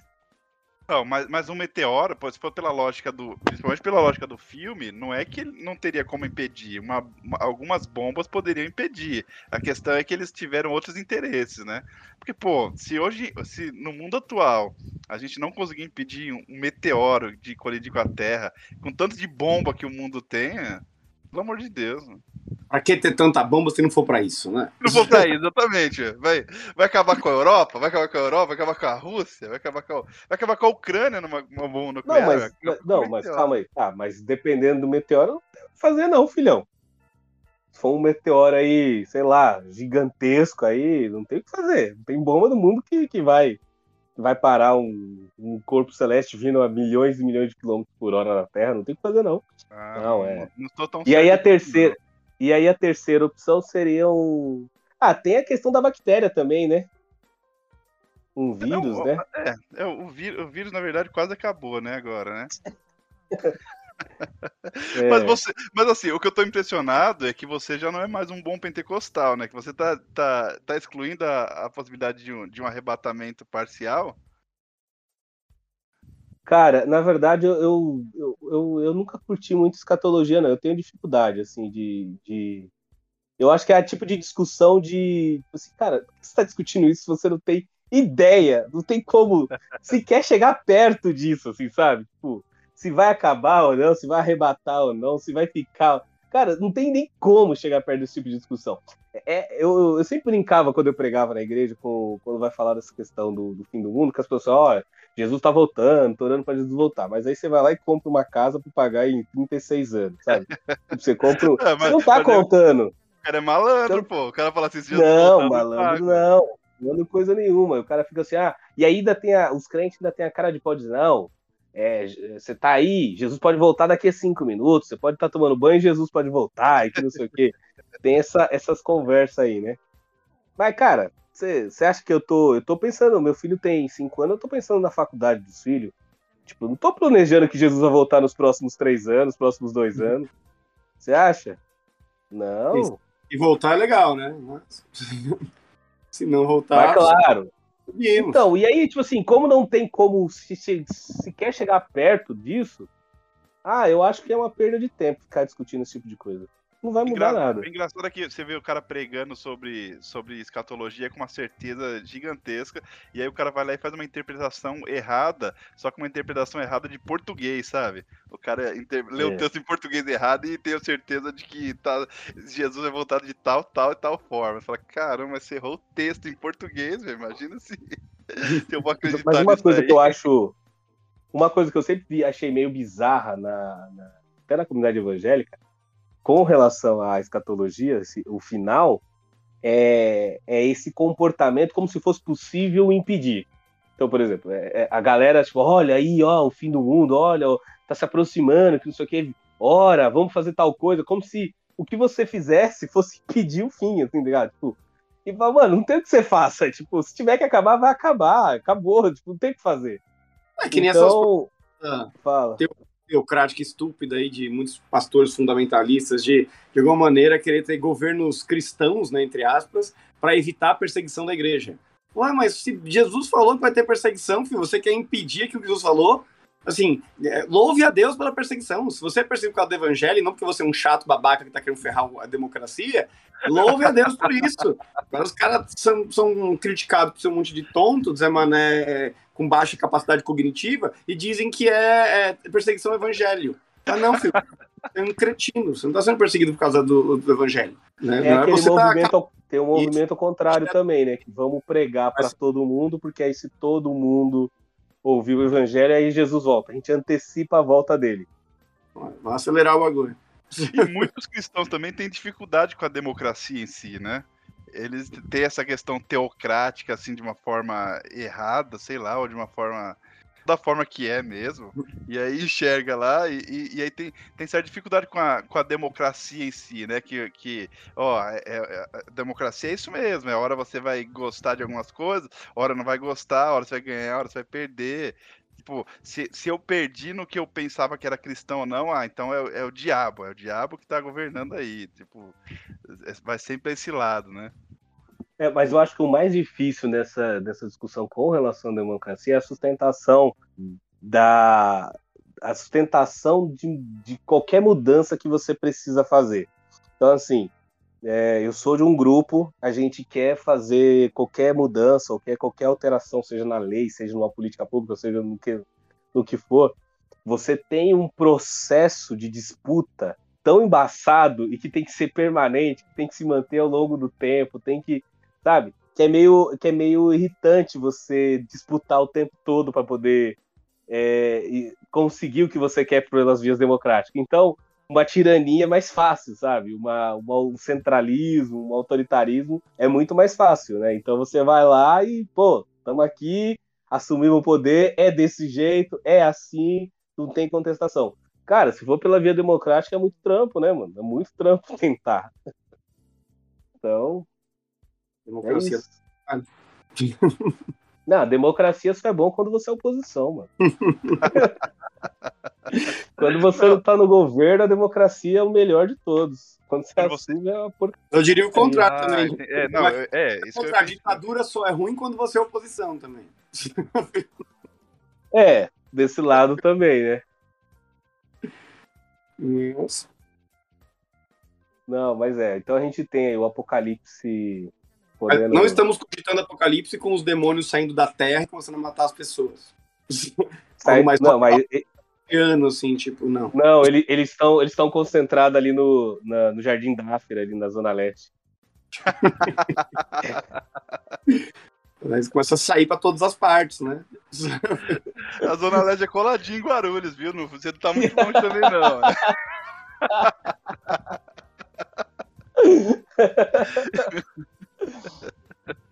Não, mas, mas um meteoro, se for pela lógica do. Principalmente pela lógica do filme, não é que ele não teria como impedir. Uma, uma- algumas bombas poderiam impedir. A questão é que eles tiveram outros interesses, né? Porque, pô, se hoje, se no mundo atual a gente não conseguir impedir um, um meteoro de colidir com a Terra, com tanto de bomba que o mundo tenha, pelo amor de Deus. mano. Pra que ter tanta bomba se não for pra isso, né? Não vou pra isso, exatamente. Vai, vai acabar com a Europa, vai acabar com a Europa, vai acabar com a Rússia, vai acabar com a, vai acabar com a Ucrânia numa, numa bomba Não, nuclear. mas, acabar com não, mas calma aí. Tá, mas dependendo do meteoro, não tem o que fazer não, filhão. Se for um meteoro aí, sei lá, gigantesco aí, não tem o que fazer. Não tem bomba do mundo que, que vai vai parar um, um corpo celeste vindo a milhões e milhões de quilômetros por hora na Terra, não tem o que fazer não. Ah, Não, é. Não E aí a certo terceira, e aí a terceira opção seria um Ah, tem a questão da bactéria também, né? Um vírus, Não, né? É, é, o, vírus, o vírus, na verdade, quase acabou, né, agora, né? É. Mas, você, mas assim, o que eu tô impressionado é que você já não é mais um bom pentecostal, né? Que você tá, tá, tá excluindo a, a possibilidade de um, de um arrebatamento parcial. Cara, na verdade, eu, eu, eu, eu, nunca curti muito escatologia, não. Eu tenho dificuldade, assim, de, de... Eu acho que é a tipo de discussão de... Assim, cara, por que você tá discutindo isso se você não tem ideia? Não tem como sequer chegar perto disso, assim, sabe? Tipo, se vai acabar ou não, se vai arrebatar ou não, se vai ficar... Cara, não tem nem como chegar perto desse tipo de discussão. É, eu, eu sempre brincava quando eu pregava na igreja, com, quando vai falar dessa questão do, do fim do mundo, que as pessoas, olha, Jesus tá voltando, tô orando pra Jesus voltar. Mas aí você vai lá e compra uma casa pra pagar em 36 anos, sabe? Você compra. É, mas- você não tá contando. O cara é malandro, Então- pô. O cara fala assim, se Não, voltar, malandro, não. Não é coisa nenhuma. O cara fica assim, ah, e ainda tem a, os crentes ainda tem a cara de pau de não. É, você tá aí, Jesus pode voltar daqui a cinco minutos, você pode estar tomando banho, Jesus pode voltar, e que não sei o quê. Tem essa, essas conversas aí, né? Mas, cara, você acha que eu tô. Eu tô pensando, meu filho tem cinco anos, eu tô pensando na faculdade dos filhos. Tipo, não tô planejando que Jesus vai voltar nos próximos três anos, próximos dois anos. Você acha? Não. E voltar é legal, né? Mas- Se não Mas voltar, claro. Então, e aí, tipo assim, como não tem como se, se, se quer chegar perto disso, ah, eu acho que é uma perda de tempo ficar discutindo esse tipo de coisa. Não vai mudar Engra- nada. O engraçado é que você vê o cara pregando sobre, sobre escatologia com uma certeza gigantesca, e aí o cara vai lá e faz uma interpretação errada, só que uma interpretação errada de português, sabe? O cara inter... lê É. o texto em português errado e tem a certeza de que tá... Jesus é voltado de tal, tal e tal forma. Você fala, caramba, mas você errou o texto em português, velho. Imagina se... se eu vou acreditar Mas uma coisa aí. que eu acho. Uma coisa que eu sempre achei meio bizarra, na, na- até na comunidade evangélica, com relação à escatologia, o final, é, é esse comportamento como se fosse possível impedir. Então, por exemplo, é- é a galera, tipo, olha aí, ó, o fim do mundo, olha, ó, tá se aproximando, que não sei o que, ora, vamos fazer tal coisa, como se o que você fizesse fosse impedir o fim, assim, tá ligado? Tipo, e fala, mano, não tem o que você faça. Tipo, se tiver que acabar, vai acabar. Acabou. Tipo, não tem o que fazer. É que nem essas então, coisas. fala. Teocrática estúpida aí de muitos pastores fundamentalistas de, de alguma maneira, querer ter governos cristãos, né, entre aspas, para evitar a perseguição da igreja. Ué, mas se Jesus falou que vai ter perseguição, filho, você quer impedir que o Jesus falou? Assim, é, louve a Deus pela perseguição. Se você é perseguido por causa do evangelho, não porque você é um chato babaca que tá querendo ferrar a democracia, louve a Deus por isso. Agora os caras são, são criticados por ser um monte de tonto, Zé Mané é, com baixa capacidade cognitiva, e dizem que é, é perseguição ao evangelho. Ah, não, filho. É um cretino. Você não está sendo perseguido por causa do, do evangelho. Né? É não aquele você tá- movimento, tem um movimento contrário também, né? Que vamos pregar para todo mundo, porque aí se todo mundo ouvir o evangelho, aí Jesus volta. A gente antecipa a volta dele. Vamos acelerar o bagulho. E muitos cristãos também têm dificuldade com a democracia em si, né? Eles têm essa questão teocrática, assim, de uma forma errada, sei lá, ou de uma forma. Da forma que é mesmo. E aí enxerga lá, e, e- e aí tem, tem certa dificuldade com a, com a democracia em si, né? Que, que ó, é- é- a democracia é isso mesmo, é hora você vai gostar de algumas coisas, hora não vai gostar, hora você vai ganhar, hora você vai perder. Tipo, se, se eu perdi no que eu pensava que era cristão ou não, ah, então é, o- é o diabo, é o diabo que tá governando aí. Tipo, é- vai sempre esse lado, né? É, mas eu acho que o mais difícil nessa, nessa discussão com relação à democracia é a sustentação da a sustentação de, de qualquer mudança que você precisa fazer. Então, assim, é, eu sou de um grupo, a gente quer fazer qualquer mudança, ou quer qualquer alteração, seja na lei, seja numa política pública, seja no que, no que for, você tem um processo de disputa tão embaçado e que tem que ser permanente, que tem que se manter ao longo do tempo, tem que, sabe? Que é meio, que é meio irritante você disputar o tempo todo para poder é, conseguir o que você quer pelas vias democráticas. Então, uma tirania é mais fácil, sabe? Uma, um centralismo, um autoritarismo é muito mais fácil, né? Então você vai lá e, pô, estamos aqui, assumimos o poder, é desse jeito, é assim, não tem contestação. Cara, se for pela via democrática é muito trampo, né, mano? É muito trampo tentar. Então, Democracia. isso. Não, a democracia só é bom quando você é oposição, mano. quando você não tá no governo, a democracia é o melhor de todos. Quando você Quando você- assume, é uma porcaria. Eu diria o contrário Ah, também. é, não, é, é, isso que eu a ditadura só é ruim quando você é oposição também. É, desse lado também, né? Nossa. Não, mas é. Então a gente tem aí o apocalipse podendo. Não estamos cogitando apocalipse com os demônios saindo da terra e começando a matar as pessoas. sair- mais Não, mas Ano, assim, tipo, não. não, ele- eles estão eles estão concentrados ali no, na- no Jardim Dáfira, ali na Zona Leste. Eles começam a sair pra todas as partes, né? A Zona Leste é coladinha em Guarulhos, viu? Não, você não tá muito longe também, não. né?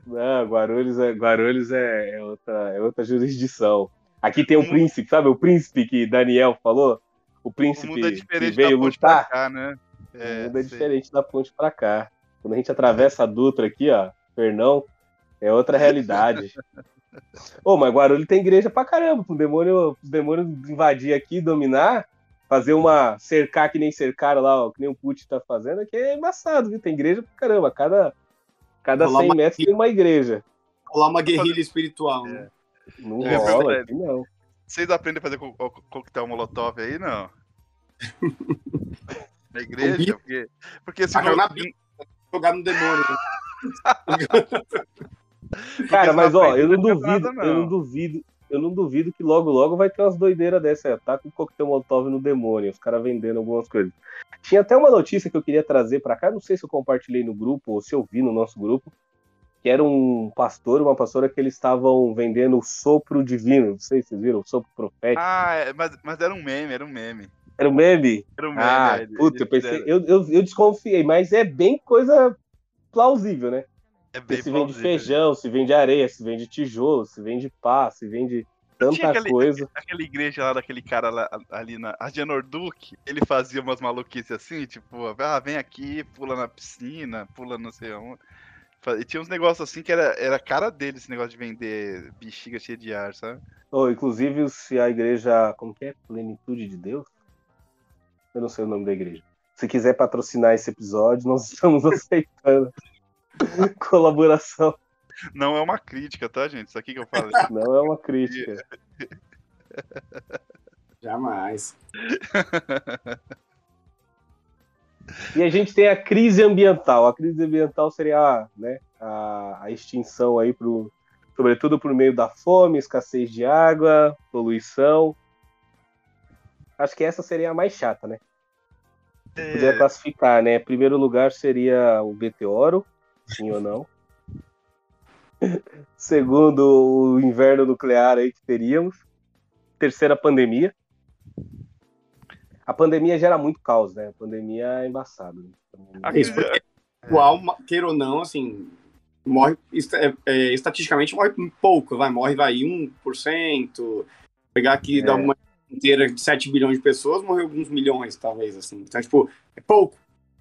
Não, Guarulhos é, Guarulhos é, é outra, é outra jurisdição. Aqui tem um O mundo- príncipe, sabe? O príncipe que Daniel falou? O O príncipe mundo é que veio lutar. cá, né? o mundo é diferente da ponte pra cá. Quando a gente atravessa a Dutra aqui, ó, Fernão, é outra realidade. Ô, mas Guarulhos tem igreja pra caramba, pro demônio, os demônios invadir aqui, dominar, fazer uma cercar que nem cercaram lá, ó, que nem o Putin tá fazendo, aqui é embaçado, viu? Tem igreja pra caramba, cada, cada Rolar 100 uma- metros tem uma igreja. Rolar uma guerrilha espiritual, né? Não É rola verdade. aqui, não. Vocês aprendem a fazer co co coquetel molotov aí, não? Na igreja? Porque, porque se Ah, não, na Bíblia. Jogar no demônio. Cara, senão mas ó, eu não não duvido, nada, eu não não. duvido, eu não duvido que logo logo vai ter umas doideiras dessa, tá com coquetel molotov no demônio, os caras vendendo algumas coisas. Tinha até uma notícia que eu queria trazer pra cá, não sei se eu compartilhei no grupo ou se eu vi no nosso grupo, que era um pastor, uma pastora que eles estavam vendendo o sopro divino, não sei se vocês viram, o sopro profético. Ah, é, mas, mas era um meme, era um meme. Era um meme? Era um meme. Ah, é, putz, eu pensei, eu, eu, eu desconfiei, mas é bem coisa plausível, né? É bem se vende feijão, se vende areia, se vende tijolo, se vende pá, se vende tanta aquele- coisa. Aquela igreja lá daquele cara lá, ali na Agenor Duque, ele fazia umas maluquices assim, tipo, ah, vem aqui, pula na piscina, pula não sei onde. E tinha uns negócios assim que era, era cara dele, esse negócio de vender bexiga cheia de ar, sabe? Oh, inclusive, se a igreja, como que é? Plenitude de Deus? Eu não sei o nome da igreja. Se quiser patrocinar esse episódio, nós estamos aceitando colaboração. Não é uma crítica, tá, gente? Isso aqui que eu falei. Não é uma crítica. Jamais. E a gente tem a crise ambiental. A crise ambiental seria né, a, a extinção aí, pro, sobretudo por meio da fome, escassez de água, poluição. Acho que essa seria a mais chata, né? É, classificar, né? Primeiro lugar seria o meteoro, sim ou não. Segundo, o inverno nuclear aí que teríamos. Terceira, pandemia. A pandemia gera muito caos, né? A pandemia é embaçado. Né? a Isso, crise- porque igual, ma- queira ou não, assim, morre, é, é, estatisticamente morre pouco, vai, morre, vai, 1%, pegar aqui, É. dar uma inteira de 7 bilhões de pessoas, morreu alguns milhões, talvez, assim. Então, tipo, é pouco,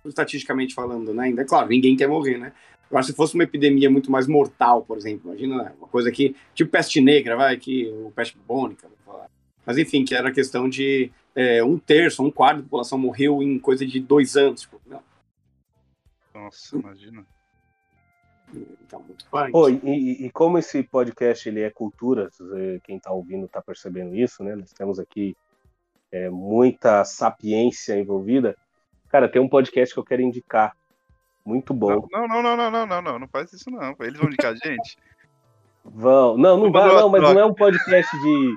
estatisticamente falando, né? Ainda, é claro, ninguém quer morrer, né? Agora, se fosse uma epidemia muito mais mortal, por exemplo, imagina né, uma coisa que, tipo peste negra, vai, que, ou peste bubônica, vou falar. Mas, enfim, que era a questão de é, um terço, um quarto da população morreu em coisa de dois anos, tipo, não, Nossa, imagina. então, muito. Pô, e, e- como esse podcast ele é cultura, quem está ouvindo está percebendo isso, né? Nós temos aqui é, muita sapiência envolvida. Cara, tem um podcast que eu quero indicar. Muito bom. Não, não, não, não, não, não, não, não faz isso não. Eles vão indicar a gente? Vão. Não, não vai, não, mas não é um podcast de.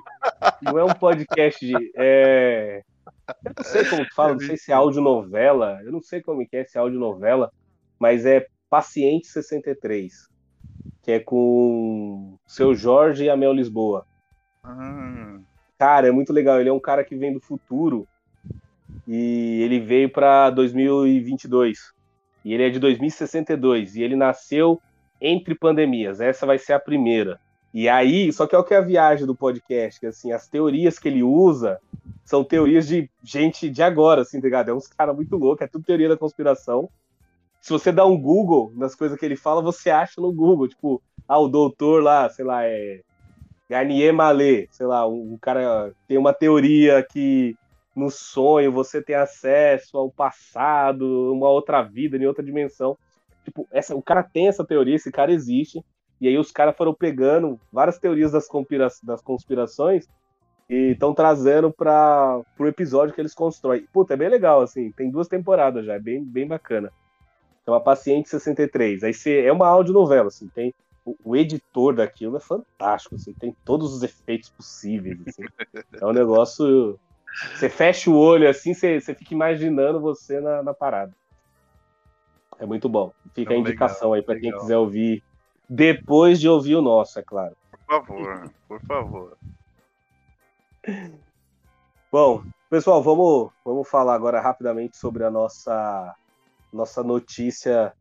Não é um podcast de. É... Eu não sei como fala, não sei se é audionovela. Eu não sei como que é se é audionovela, mas é Paciente 63. Que é com seu Jorge e a Mel Lisboa. Ah, Cara, é muito legal. Ele é um cara que vem do futuro e ele veio para 2022. E ele é de 2062 e ele nasceu entre pandemias. Essa vai ser a primeira. E aí, só que é o que é a viagem do podcast, que assim, as teorias que ele usa são teorias de gente de agora, assim, tá ligado? É uns caras muito loucos, é tudo teoria da conspiração. Se você dá um Google nas coisas que ele fala, você acha no Google, tipo, ah, o doutor lá, sei lá, é Garnier Mallet, sei lá, um, um cara tem uma teoria que no sonho você tem acesso ao passado, uma outra vida, em outra dimensão. Tipo, essa, o cara tem essa teoria, esse cara existe, e aí os caras foram pegando várias teorias das, conspira das conspirações e estão trazendo para o episódio que eles constroem. Puta, é bem legal, assim, tem duas temporadas já, é bem, bem bacana. Então, a Paciente 63. Aí você, é uma audionovela, assim, tem o, o editor daquilo é fantástico, assim, tem todos os efeitos possíveis, assim. É um negócio. Você fecha o olho assim, você, você fica imaginando você na, na parada. É muito bom. Fica a Não, indicação legal, aí para quem quiser ouvir. Depois de ouvir o nosso, é claro. por favor, por favor. Bom, pessoal, vamos, vamos falar agora rapidamente sobre a nossa, nossa notícia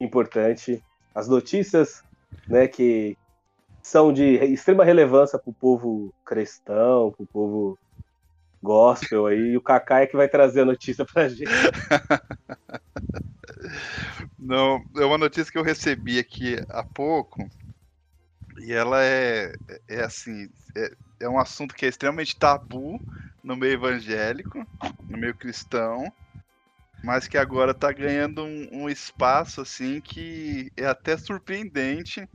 importante. As notícias né, que são de extrema relevância para o povo cristão, para o povo gospel aí. E o Kaká é que vai trazer a notícia para gente. Não, é uma notícia que eu recebi aqui há pouco. E ela é, é assim, é, é um assunto que é extremamente tabu no meio evangélico, no meio cristão, mas que agora está ganhando um, um espaço assim que é até surpreendente,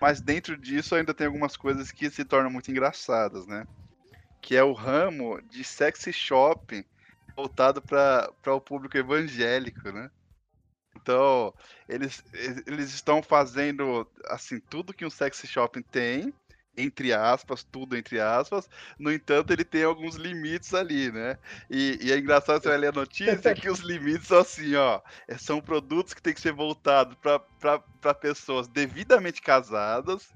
mas dentro disso ainda tem algumas coisas que se tornam muito engraçadas, né? Que é o ramo de sexy shop voltado para o público evangélico, né? Então, eles, eles estão fazendo assim tudo que um sexy shopping tem, entre aspas, tudo entre aspas. No entanto, ele tem alguns limites ali, né? E, e é engraçado você vai ler a notícia que os limites são assim, ó. é- São produtos que tem que ser voltados para pessoas devidamente casadas.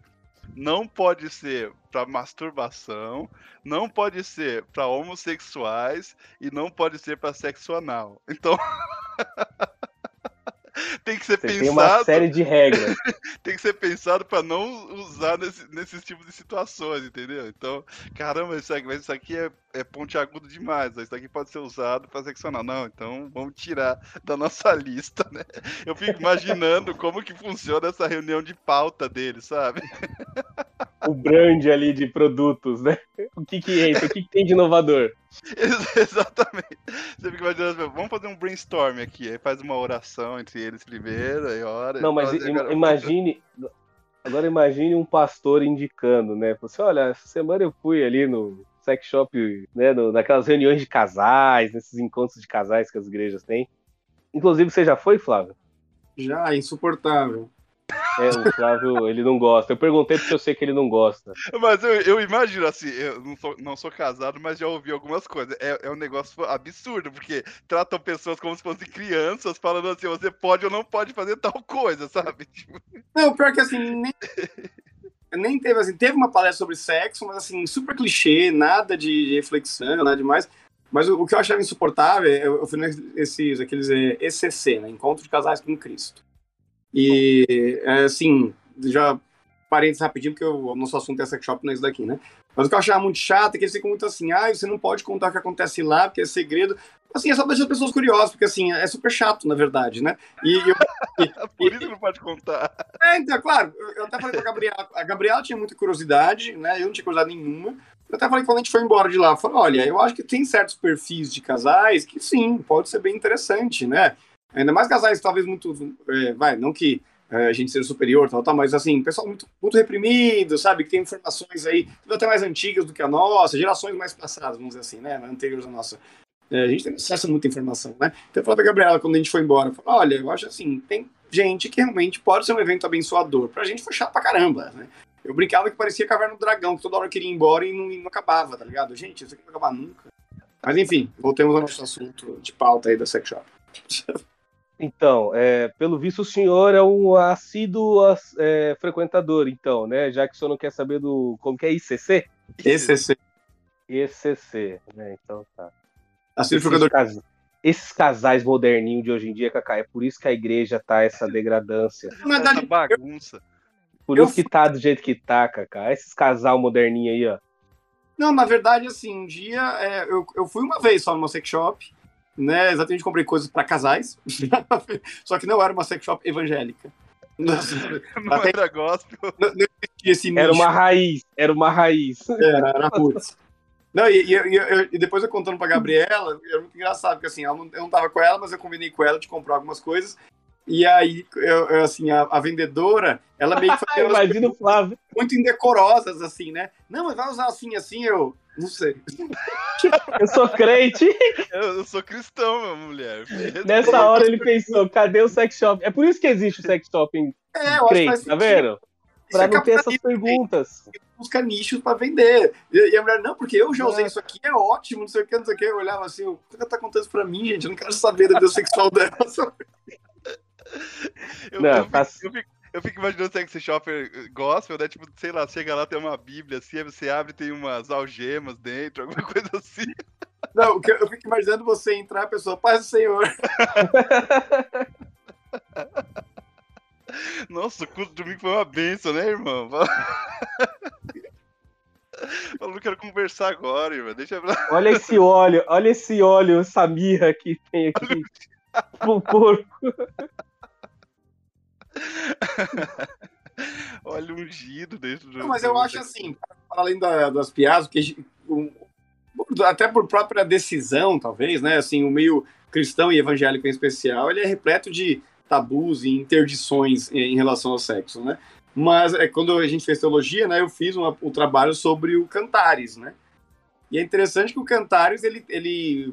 Não pode ser para masturbação, não pode ser para homossexuais e não pode ser para sexo anal. Então tem que ser Você pensado tem uma série de regras. tem que ser pensado para não usar nesse, nesses tipos de situações, entendeu? Então, caramba, isso aqui, isso aqui é, é pontiagudo demais, ó, isso aqui pode ser usado para seccionar. Não, então vamos tirar da nossa lista, né? Eu fico imaginando como que funciona essa reunião de pauta dele, sabe? o brand ali de produtos, né? O que que entra, o que, que tem de inovador? Ex- Exatamente. Você fica imaginando, vamos fazer um brainstorm aqui. Aí faz uma oração entre eles primeiro, aí ora. Não, mas assim, im- agora- imagine. Agora imagine um pastor indicando, né? Você, olha, essa semana eu fui ali no sex shop, né? No, naquelas reuniões de casais, nesses encontros de casais que as igrejas têm. Inclusive, você já foi, Flávio? Já, insuportável. É, o Flávio, ele não gosta. Eu perguntei porque eu sei que ele não gosta. Mas eu, eu imagino assim, eu não sou, não sou casado, mas já ouvi algumas coisas. É, é um negócio absurdo, porque tratam pessoas como se fossem crianças, falando assim, você pode ou não pode fazer tal coisa, sabe? Tipo, Não, pior que assim, nem, nem teve assim, teve uma palestra sobre sexo, mas assim, super clichê, nada de, reflexão, nada demais. Mas o, o que eu achava insuportável, eu, eu fui nesses, aqueles ECC, né, Encontro de Casais com Cristo. E, é, assim, já disso rapidinho, porque o, nosso assunto é sex shop, não é isso daqui, né? Mas o que eu achava muito chato é que eles ficam muito assim, ah, você não pode contar o que acontece lá, porque é segredo. Assim, é só deixar as pessoas curiosas, porque assim, é super chato, na verdade, né? E eu, por isso não pode contar. é, então, claro, eu- eu até falei pra Gabriela, a Gabriela tinha muita curiosidade, né? Eu não tinha curiosidade nenhuma. Eu até falei quando a gente foi embora de lá, eu falei, olha, eu acho que tem certos perfis de casais que sim, pode ser bem interessante, né? Ainda mais casais talvez muito, é, vai, não que é, a gente seja superior, tal, tal, mas assim, pessoal muito, muito reprimido, sabe? Que tem informações aí, até mais antigas do que a nossa, gerações mais passadas, vamos dizer assim, né? Anteriores à nossa. É, a gente tem acesso a muita informação, né? Então eu falei pra Gabriela quando a gente foi embora, eu falei, olha, eu acho assim, tem gente que realmente pode ser um evento abençoador. Pra gente foi chato pra caramba, né? Eu brincava que parecia Caverna do Dragão, que toda hora eu queria ir embora e não, e não acabava, tá ligado? Gente, isso aqui não vai acabar nunca. Mas enfim, voltemos ao nosso assunto de pauta aí da sex shop. Então, é, pelo visto, o senhor é um assíduo as- é, frequentador, então, né? Já que o senhor não quer saber do. Como que é ICC? ECC. ECC, né? Então tá. Esses, jogador. cas- esses casais moderninhos de hoje em dia, Cacá, é por isso que a igreja tá essa degradância. Essa bagunça. Por Eu isso que tá do jeito que tá, Cacá. Esses casal moderninho aí, ó. Não, na verdade, assim, um dia é, eu, eu fui uma vez só numa sex shop, né? Exatamente comprei coisas para casais, só que não era uma sex shop evangélica. Não, Não Até- era gospel. não existia esse nicho. Era uma raiz, era uma raiz. Era, era putz. Não, e, e- e- e depois eu contando pra Gabriela, era muito engraçado, porque assim, não- eu não tava com ela, mas eu combinei com ela de comprar algumas coisas. E aí, eu, eu, assim, a, a vendedora, ela meio que fazia umas Imagina o Flávio. muito indecorosas, assim, né? Não, mas vai usar assim, assim, eu. Não sei. Eu sou crente. Eu, eu sou cristão, minha mulher. Nessa hora ele pensou: cadê o sex shop? É por isso que existe o sex shop em É, eu acho que faz crente, tá vendo? Isso Pra é não ter essas perguntas. busca nichos pra vender. E, e a mulher, não, porque eu já usei É. isso aqui, é ótimo, não sei o que, não sei o que. Eu olhava assim, o que ela tá contando isso pra mim, gente? Eu não quero saber da vida sexual dela. Eu, Não, eu, tá- fico, eu, fico, eu fico imaginando sex shopper eh, gospel, né? Tipo, sei lá, chega lá, tem uma bíblia assim, aí você abre tem umas algemas dentro, alguma coisa assim. Não, o eu, eu fico imaginando você entrar, a pessoa, paz do Senhor. Nossa, o culto de domingo foi uma benção, né, irmão? Falou, não quero conversar agora, irmão. Deixa eu lá. Olha esse óleo, olha esse óleo, essa mirra que tem aqui. Pro porco. Olha o ungido dentro do. Não, mas eu acho assim, para além da- das piadas, que um, até por própria decisão, talvez, né? Assim, o meio cristão e evangélico em especial, ele é repleto de tabus e interdições em, em relação ao sexo, né? Mas é, quando a gente fez teologia, né, eu fiz uma- um trabalho sobre o Cantares, né? E é interessante que o Cantares, ele, ele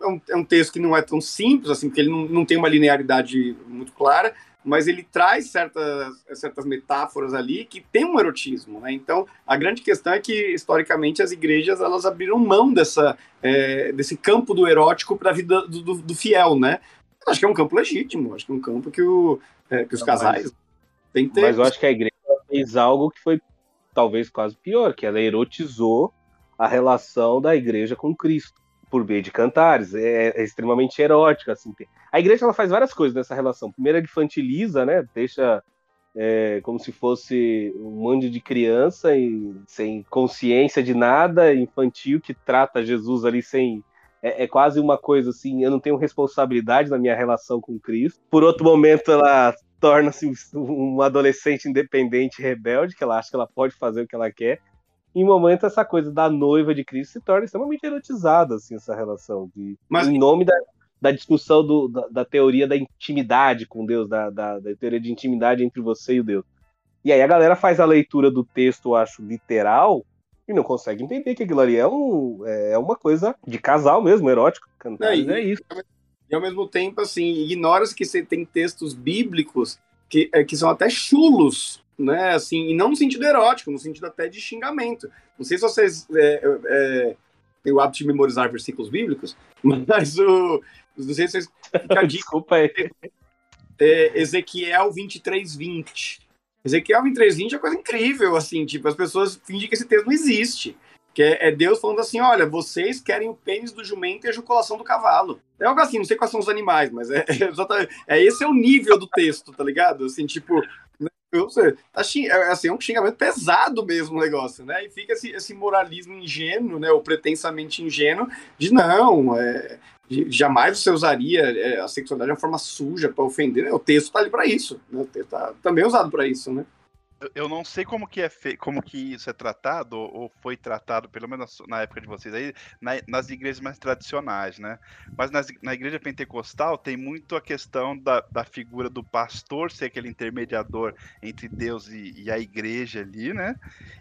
é, um, é um texto que não é tão simples, assim, porque ele não, não tem uma linearidade muito clara, mas ele traz certas, certas metáforas ali que tem um erotismo, né? Então, a grande questão é que, historicamente, as igrejas, elas abriram mão dessa, é, desse campo do erótico para a vida do, do, do fiel, né? Eu acho que é um campo legítimo, acho que é um campo que, o, é, que os Não, casais têm que ter. Mas eu acho que a igreja fez algo que foi talvez quase pior, que ela erotizou a relação da igreja com Cristo por meio de cantares. É, é extremamente erótica, assim. A igreja ela faz várias coisas nessa relação. Primeiro, ela infantiliza, né? Deixa é, como se fosse um monte de criança e, sem consciência de nada, infantil, que trata Jesus ali sem. É, é quase uma coisa assim, eu não tenho responsabilidade na minha relação com Cristo. Por outro momento, ela torna-se um adolescente independente, rebelde, que ela acha que ela pode fazer o que ela quer. Em momento, essa coisa da noiva de Cristo se torna extremamente erotizada, assim, essa relação. De, Mas- Em nome da, da discussão do, da, da teoria da intimidade com Deus, da, da, da teoria de intimidade entre você e o Deus. E aí a galera faz a leitura do texto, eu acho, literal, e não consegue entender que aquilo ali é, um, é uma coisa de casal mesmo, erótico. Cantares Não, e- é isso. E ao mesmo tempo, assim, ignora-se que você tem textos bíblicos que, é, que são até chulos, né? Assim, e não no sentido erótico, no sentido até de xingamento. Não sei se vocês é, é, têm o hábito de memorizar versículos bíblicos, mas o. Não sei se vocês. Fica Desculpa aí. é, Ezequiel 23, 20. Ezequiel 23, 20 é uma coisa incrível, assim, tipo, as pessoas fingem que esse texto não existe. Que é, é Deus falando assim: olha, vocês querem o pênis do jumento e a ejaculação do cavalo. É algo assim, não sei quais são os animais, mas é, é, é esse é o nível do texto, tá ligado? Assim, tipo, eu sei, tá, é, assim, é um xingamento pesado mesmo o negócio, né? E fica esse, esse moralismo ingênuo, né? Ou pretensamente ingênuo, de não, é, jamais você usaria é, a sexualidade de uma forma suja para ofender. né? O texto tá ali para isso, né? O texto tá também usado para isso, né? Eu- não sei como que é fe... como que isso é tratado ou foi tratado, pelo menos na época de vocês aí, na- nas igrejas mais tradicionais, né? Mas nas- na igreja pentecostal tem muito a questão da, da figura do pastor ser aquele intermediador entre Deus e, e a igreja ali, né?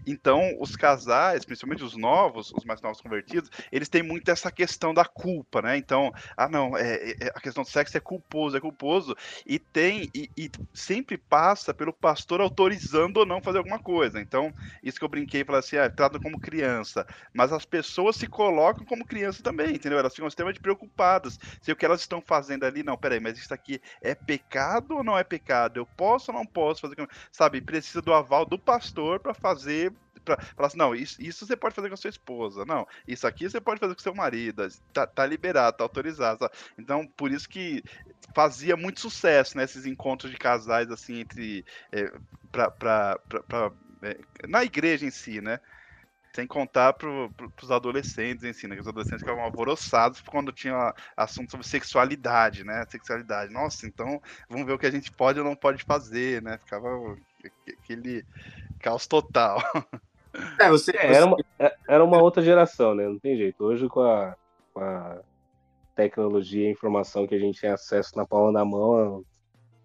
Então os casais, principalmente os novos, os mais novos convertidos, eles têm muito essa questão da culpa, né? Então, ah não, é, é- a questão do sexo é culposo, é culposo e tem e, e sempre passa pelo pastor autorizando ou não fazer alguma coisa. Então, isso que eu brinquei, falei assim, ah, trata como criança, mas as pessoas se colocam como criança também, entendeu? Elas ficam extremamente preocupadas se o que elas estão fazendo ali, não, peraí, mas isso aqui é pecado ou não é pecado? Eu posso ou não posso fazer, como-" sabe? Precisa do aval do pastor para fazer Pra falar assim, não, isso, isso você pode fazer com a sua esposa, não, isso aqui você pode fazer com seu marido, tá, tá liberado, tá autorizado, sabe? Então, por isso que fazia muito sucesso, né, encontros de casais, assim, entre, é, pra, pra, pra, pra, é, na igreja em si, né, sem contar pro, pro, pros adolescentes em si, né, os adolescentes ficavam alvoroçados quando tinha assunto sobre sexualidade, né, sexualidade, nossa, então, vamos ver o que a gente pode ou não pode fazer, né, ficava aquele caos total. É, você, É, era, uma, é- era uma outra geração, né? Não tem jeito. Hoje, com a, com a tecnologia e informação que a gente tem acesso na palma da mão,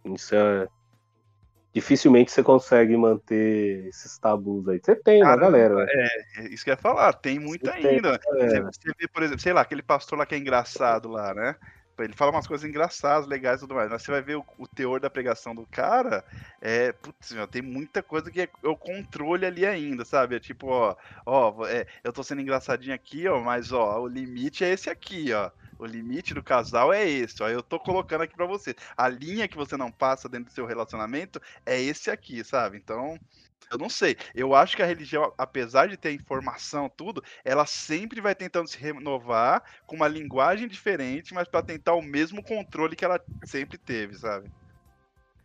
isso é... dificilmente você consegue manter esses tabus aí. Você tem, né, Caramba, galera? né? É isso que eu ia falar, tem muito Você tem, ainda. Você, galera. você vê, por exemplo, sei lá, aquele pastor lá que é engraçado lá, né? Ele fala umas coisas engraçadas, legais e tudo mais, mas você vai ver o, o teor da pregação do cara, é, putz, meu, tem muita coisa que é, é o controle ali ainda, sabe? É tipo, ó, ó, é, eu tô sendo engraçadinho aqui, ó, mas ó, o limite é esse aqui, ó. O limite do casal é esse, ó. Eu tô colocando aqui pra você. A linha que você não passa dentro do seu relacionamento é esse aqui, sabe? Então, eu não sei. Eu acho que a religião, apesar de ter informação, tudo, ela sempre vai tentando se renovar com uma linguagem diferente, mas para tentar o mesmo controle que ela sempre teve, sabe?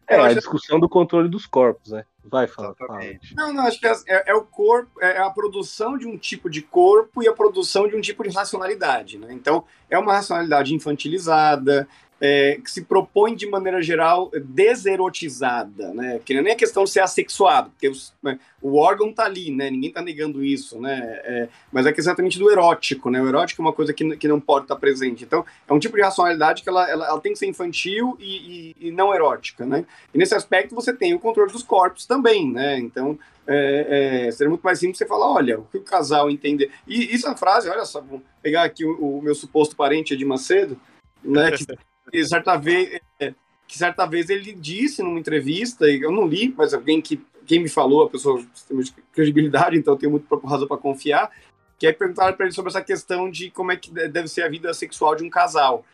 É, eu a acho- discussão do controle dos corpos, né? Vai, fala, fala. Não, não, acho que é, é- é o corpo, é a produção de um tipo de corpo e a produção de um tipo de racionalidade, né? Então, é uma racionalidade infantilizada, é, que se propõe de maneira geral deserotizada, né? Que não é nem a questão de ser assexuado, porque os- né, o órgão tá ali, né? Ninguém tá negando isso, né? É, mas é que exatamente do erótico, né? O erótico é uma coisa que, que não pode estar presente. Então, é um tipo de racionalidade que ela, ela, ela tem que ser infantil e, e- e não erótica, né? E nesse aspecto você tem o controle dos corpos também, né? Então, é, é, seria muito mais simples você falar, olha, o que o casal entender. E isso é uma frase, olha só, vamos pegar aqui o, o meu suposto parente Edir Macedo, né? Que, que certa vez, é, que certa vez ele disse numa entrevista, e eu não li, mas alguém que quem me falou, a pessoa tem muita credibilidade, então eu tenho muito razão para confiar, que aí perguntaram para ele sobre essa questão de como é que de- deve ser a vida sexual de um casal.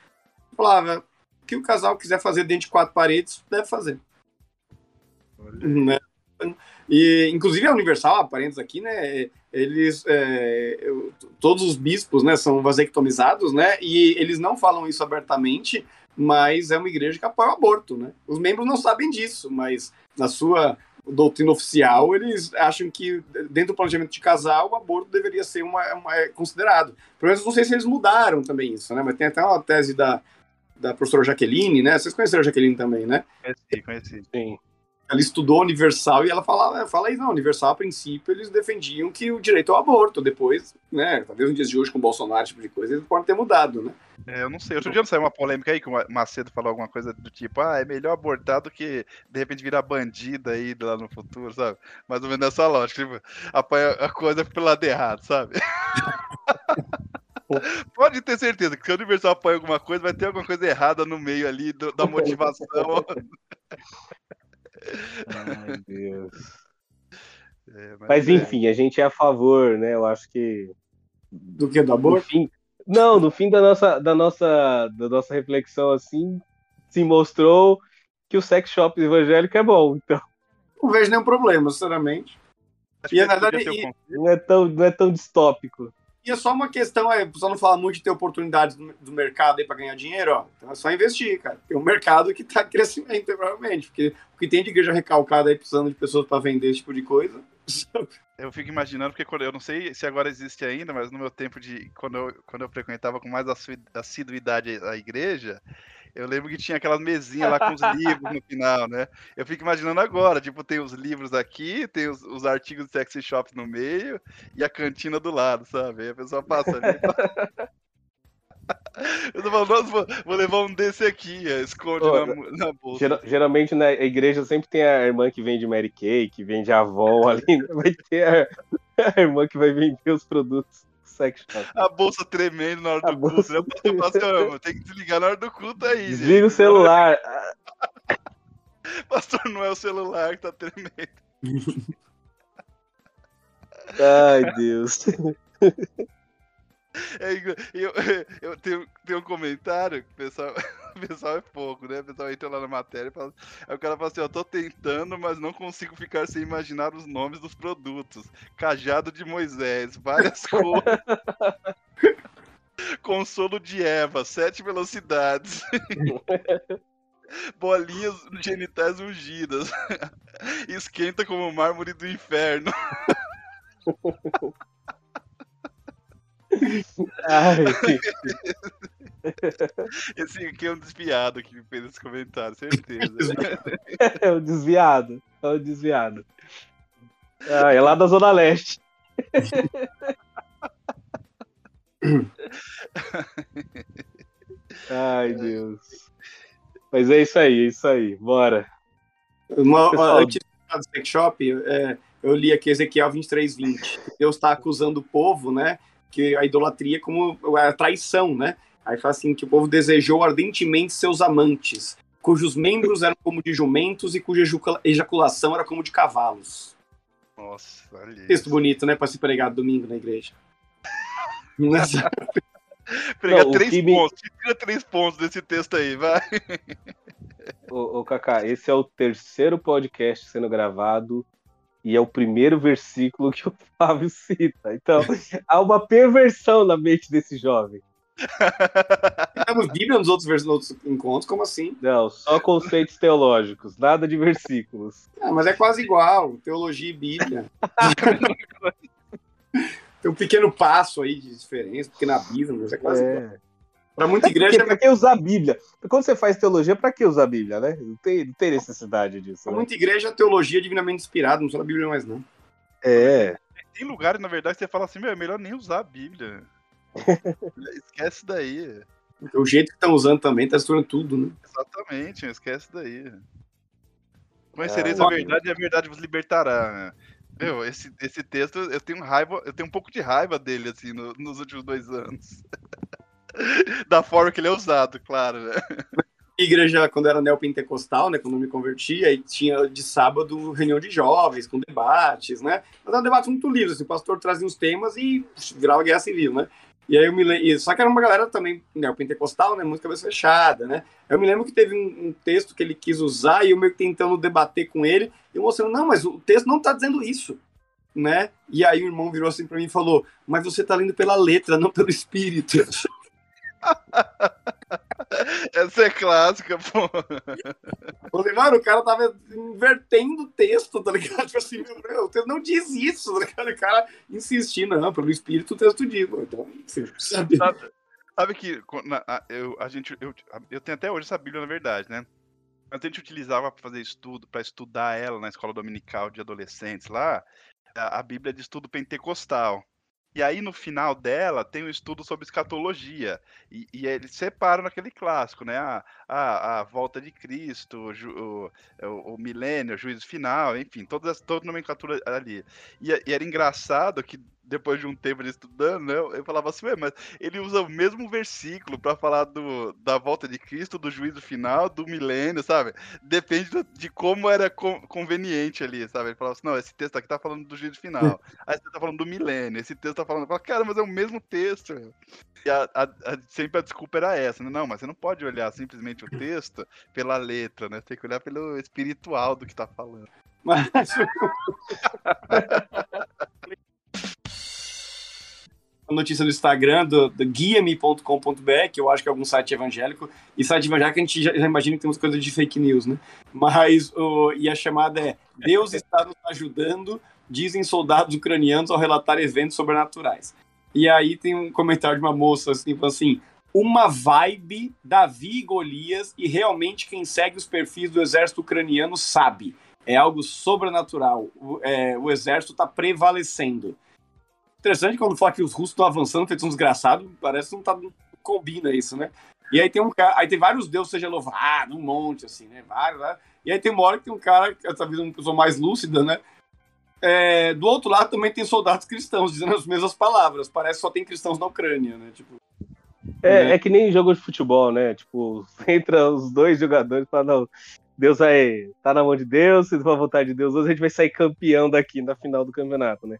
Ele falava, o que o casal quiser fazer dentro de quatro paredes, deve fazer. Né? E, inclusive, a Universal, parênteses aqui, né? Eles, é, eu- todos os bispos, né, são vasectomizados, né? E eles não falam isso abertamente, mas é uma igreja que apoia o aborto, né? Os membros não sabem disso, mas na sua doutrina oficial, eles acham que dentro do planejamento de casal, o aborto deveria ser uma, uma- é considerado. Pelo menos não sei se eles mudaram também isso, né? Mas tem até uma tese da, da professora Jaqueline, né? Vocês conheceram a Jaqueline também, né? Conheci, conheci. Sim. Ela estudou Universal e ela falava, fala aí, não, Universal, a princípio, eles defendiam que o direito ao aborto, depois, né, talvez nos dias de hoje com o Bolsonaro, esse tipo de coisa, eles podem ter mudado, né? É, eu não sei. Outro dia não saiu uma polêmica aí que o Macedo falou alguma coisa do tipo, ah, é melhor abortar do que de repente virar bandida aí lá no futuro, sabe? Mais ou menos essa lógica. Tipo, apanha a coisa pelo lado errado, sabe? Pode ter certeza que se o Universal apanha alguma coisa, vai ter alguma coisa errada no meio ali do- da motivação. Ai, Deus. É, Mas é. enfim, a gente é a favor, né? Eu acho que Do que do aborto? fim, não, no fim da nossa, da nossa, da nossa reflexão assim, se mostrou que o sex shop evangélico é bom, então Não vejo nenhum problema, sinceramente. Acho E, na verdade, e- não é tão, não é tão distópico. É só uma questão, é, só não fala muito de ter oportunidades do, do mercado aí para ganhar dinheiro, ó. Então é só investir, cara. Tem um mercado que tá em crescimento, provavelmente. Porque o que tem de igreja recalcada aí precisando de pessoas para vender esse tipo de coisa. Eu fico imaginando, porque quando, eu não sei se agora existe ainda, mas no meu tempo de. Quando eu, quando eu frequentava com mais assiduidade a igreja, eu lembro que tinha aquelas mesinhas lá com os livros no final, né? Eu fico imaginando agora, tipo, tem os livros aqui, tem os, os artigos de sexy shop no meio e a cantina do lado, sabe? Aí a pessoa passa ali. e fala- Eu tô falando, nossa, vou, vou levar um desse aqui, é, esconde na, na bolsa. Geral- geralmente na igreja sempre tem a irmã que vende Mary Kay, que vende Avon ali, né? vai ter a, a irmã que vai vender os produtos do sex shop. A bolsa tremendo na hora A do culto, bolsa né? O pastor "Ó, tem que desligar na hora do culto aí, gente. Desliga o celular. Pastor, não é o celular que tá tremendo. Ai, Deus. É, eu, eu tenho, tenho um comentário que o pessoal, o pessoal é pouco, né? O pessoal entra lá na matéria e fala. Aí o cara fala assim: Eu tô tentando, mas não consigo ficar sem imaginar os nomes dos produtos. Cajado de Moisés, várias cores. Consolo de Eva, sete velocidades. Bolinhas genitais ungidas. Esquenta como mármore do inferno. Ai, Esse aqui é um desviado que fez esse comentário, certeza. é o desviado. É o desviado. Ah, é lá da Zona Leste. Ai, Deus. Mas é isso aí, é isso aí. Bora. Uma, Pessoal- antes do sex shop, é, eu li aqui Ezequiel 23, 20. Deus está acusando o povo, né? Que a idolatria é como a traição, né? Aí fala assim: que o povo desejou ardentemente seus amantes, cujos membros eram como de jumentos e cuja ejaculação era como de cavalos. Nossa, olha Texto isso. bonito, né? Para se pregar domingo na igreja. Nessa- Prega Não, o três me- pontos. Tira três pontos desse texto aí, vai. Ô, ô Kaká, esse é o terceiro podcast sendo gravado e é o primeiro versículo que o Flávio cita. Então, há uma perversão na mente desse jovem. Temos Bíblia nos outros, vers- nos outros encontros, como assim? Não, só conceitos teológicos, nada de versículos. Ah, mas é quase igual, teologia e Bíblia. Tem um pequeno passo aí de diferença, pequeno abismo, mas é quase igual. É. Pra muita igreja, pra que usar a Bíblia? Quando você faz teologia, pra que usar a Bíblia, né? Não tem, não tem necessidade disso. pra Né? muita igreja, a teologia é divinamente inspirada, não só na Bíblia mais, não. É. Tem lugares, na verdade, que você fala assim, meu, é melhor nem usar a Bíblia. Esquece daí. O jeito que estão usando também tá destruindo tudo, né? Exatamente, esquece daí. Conhecereis Ah, a verdade e a verdade vos libertará. né? Meu, esse, esse texto, eu tenho raiva, eu tenho um pouco de raiva dele, assim, no- nos últimos dois anos. da forma que ele é usado, claro, né? Igreja, quando era neopentecostal, né? Quando eu me converti, aí tinha de sábado reunião de jovens, com debates, né? Mas era um debate muito livre, assim, o pastor trazia uns temas e pux, virava guerra civil, né? E aí eu me lembro. Só que era uma galera também neopentecostal, né? Muito cabeça fechada, né? Eu me lembro que teve um, um texto que ele quis usar e eu meio que tentando debater com ele, e mostrando, não, mas o texto não tá dizendo isso, né? E aí o irmão virou assim pra mim e falou: Mas você tá lendo pela letra, não pelo espírito. Essa é clássica, pô. Eu falei, mano, o cara tava invertendo o texto, tá ligado? Tipo assim, meu, o texto não diz isso, tá ligado? O cara insistir, não, pelo espírito o texto diz. Então, sabe? Sabe Sabe que na- a, eu, a gente, eu, eu tenho até hoje essa Bíblia, na verdade, né? Mas a gente utilizava para fazer estudo, para estudar ela na escola dominical de adolescentes lá, a, a Bíblia de estudo pentecostal. E aí no final dela tem um estudo sobre escatologia. E, e eles separam naquele clássico, né? A, a, a volta de Cristo, o, ju- o, o, milênio, o juízo final, enfim, toda, essa- toda a nomenclatura ali. E, e era engraçado que depois de um tempo de estudando, né, eu, falava assim, "Ué, mas ele usa o mesmo versículo para falar do, da volta de Cristo, do juízo final, do milênio, sabe? Depende do- de como era con- conveniente ali, sabe? Ele falava assim, não, esse texto aqui tá falando do juízo final, aí você tá falando do milênio, esse texto tá falando, eu falava, cara, mas é o mesmo texto. meu." E a- a- a- sempre a desculpa era essa, né? Não, mas você não pode olhar simplesmente o texto pela letra, né? Tem que olhar pelo espiritual do que tá falando. Mas notícia do Instagram do, do guiame.com.br, que eu acho que é algum site evangélico, e site evangélico a gente já, já imagina que tem umas coisas de fake news, né? Mas, o, e a chamada é Deus está nos ajudando, dizem soldados ucranianos ao relatar eventos sobrenaturais. E aí tem um comentário de uma moça assim, assim, uma vibe Davi e Golias, e realmente quem segue os perfis do exército ucraniano sabe. É algo sobrenatural. O, é, o exército está prevalecendo. Interessante quando fala que os russos estão avançando, feitos uns desgraçados, parece que não, tá, não combina isso, né? E aí tem um cara, aí tem vários deuses seja louvado, um monte, assim, né? Vários, né? E aí tem uma hora que tem um cara, essa vida é uma pessoa mais lúcida, né? É, do outro lado também tem soldados cristãos dizendo as mesmas palavras. Parece que só tem cristãos na Ucrânia, né? Tipo, É, Né? é que nem jogo de futebol, né? Tipo, entra os dois jogadores e fala, não, Deus vai. tá na mão de Deus, se for a vontade de Deus, hoje a gente vai sair campeão daqui na final do campeonato, né?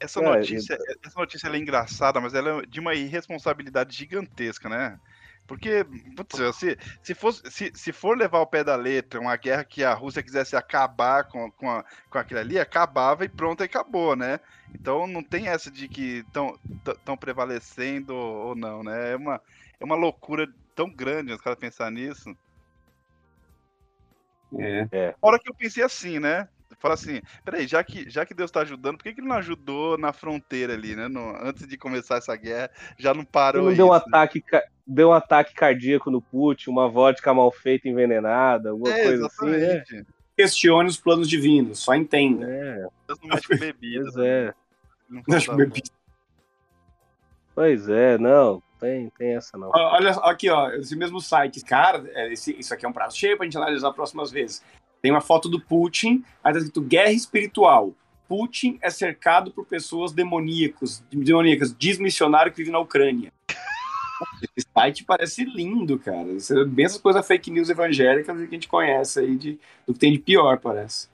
Essa É, notícia, essa notícia ela é engraçada, mas ela é de uma irresponsabilidade gigantesca, né? Porque, putz, se, se, fosse, se, se for levar ao pé da letra uma guerra que a Rússia quisesse acabar com, com, a- com aquilo ali, acabava e pronto, e acabou, né? Então não tem essa de que estão prevalecendo ou não, né? É uma, é uma loucura tão grande os caras pensar nisso. é. Fora que eu pensei assim, né? Fala assim, peraí, já que, já que Deus tá ajudando, por que, que ele não ajudou na fronteira ali, né? No- antes de começar essa guerra, já não parou Não deu um isso. ataque, deu um ataque cardíaco no Putin, uma vodka mal feita envenenada, alguma É, coisa assim, né? exatamente. Questione os planos divinos, só entenda. É, Deus não mexe com bebida. pois é. Não Acho fala, que- Pois é, não, tem, tem essa não. Olha só, aqui, ó, esse mesmo site. Cara, é, esse- isso aqui é um prazo cheio pra gente analisar próximas vezes. Tem uma foto do Putin, aí tá escrito guerra espiritual. Putin é cercado por pessoas demoníacos, demoníacas, diz missionário que vive na Ucrânia. Esse site parece lindo, cara. Bem essas coisas fake news evangélicas que a gente conhece aí, de, do que tem de pior, parece.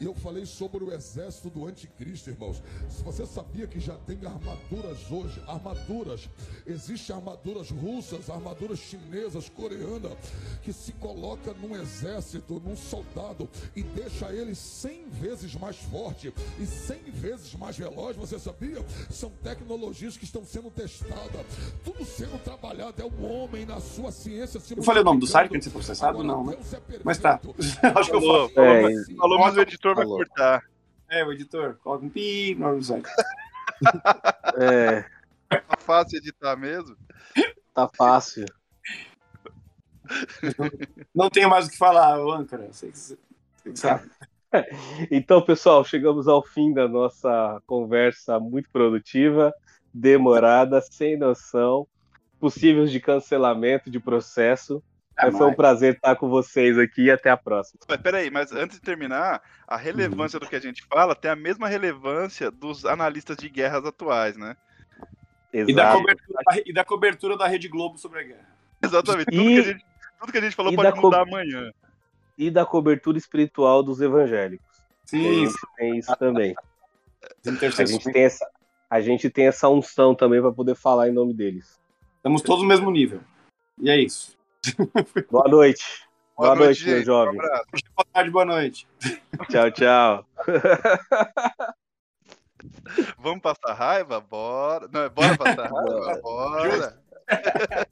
E eu falei sobre o exército do anticristo, irmãos. Se você sabia que já tem armaduras hoje, armaduras, existem armaduras russas, armaduras chinesas, coreanas, que se coloca num exército, num soldado e deixa ele 100 vezes mais forte e 100 vezes mais veloz, você sabia? São tecnologias que estão sendo testadas, tudo sendo trabalhado, é o homem na sua ciência. se Eu falei o nome do site multiplicando. pra ser processado? Agora, Não, né? É. Mas tá. Acho que eu Falou, falo. É, falou, mas o editor vai Falou. cortar. É, o editor, coloca um pi do site. é, Tá fácil editar mesmo. tá fácil. Não tenho mais o que falar, ô âncora. Sei que que sabe. Então, pessoal, chegamos ao fim da nossa conversa muito produtiva, demorada, sem noção, possíveis de cancelamento, de processo. Foi um prazer estar com vocês aqui e até a próxima. Mas peraí, mas antes de terminar, a relevância do que a gente fala tem a mesma relevância dos analistas de guerras atuais, né? E da, Exato. cobertura, e da cobertura da Rede Globo sobre a guerra. Exatamente. Tudo, E- que, a gente, tudo que a gente falou pode da co- mudar amanhã. E da cobertura espiritual dos evangélicos. Sim, tem isso também. A gente tem essa, a gente tem essa unção também para poder falar em nome deles. Estamos todos no mesmo nível. E é isso. Boa noite. Boa, boa noite, noite, meu jovem. Um boa tarde, boa noite. Tchau, tchau. Vamos passar raiva? Bora. Não, é bora passar raiva? bora. bora.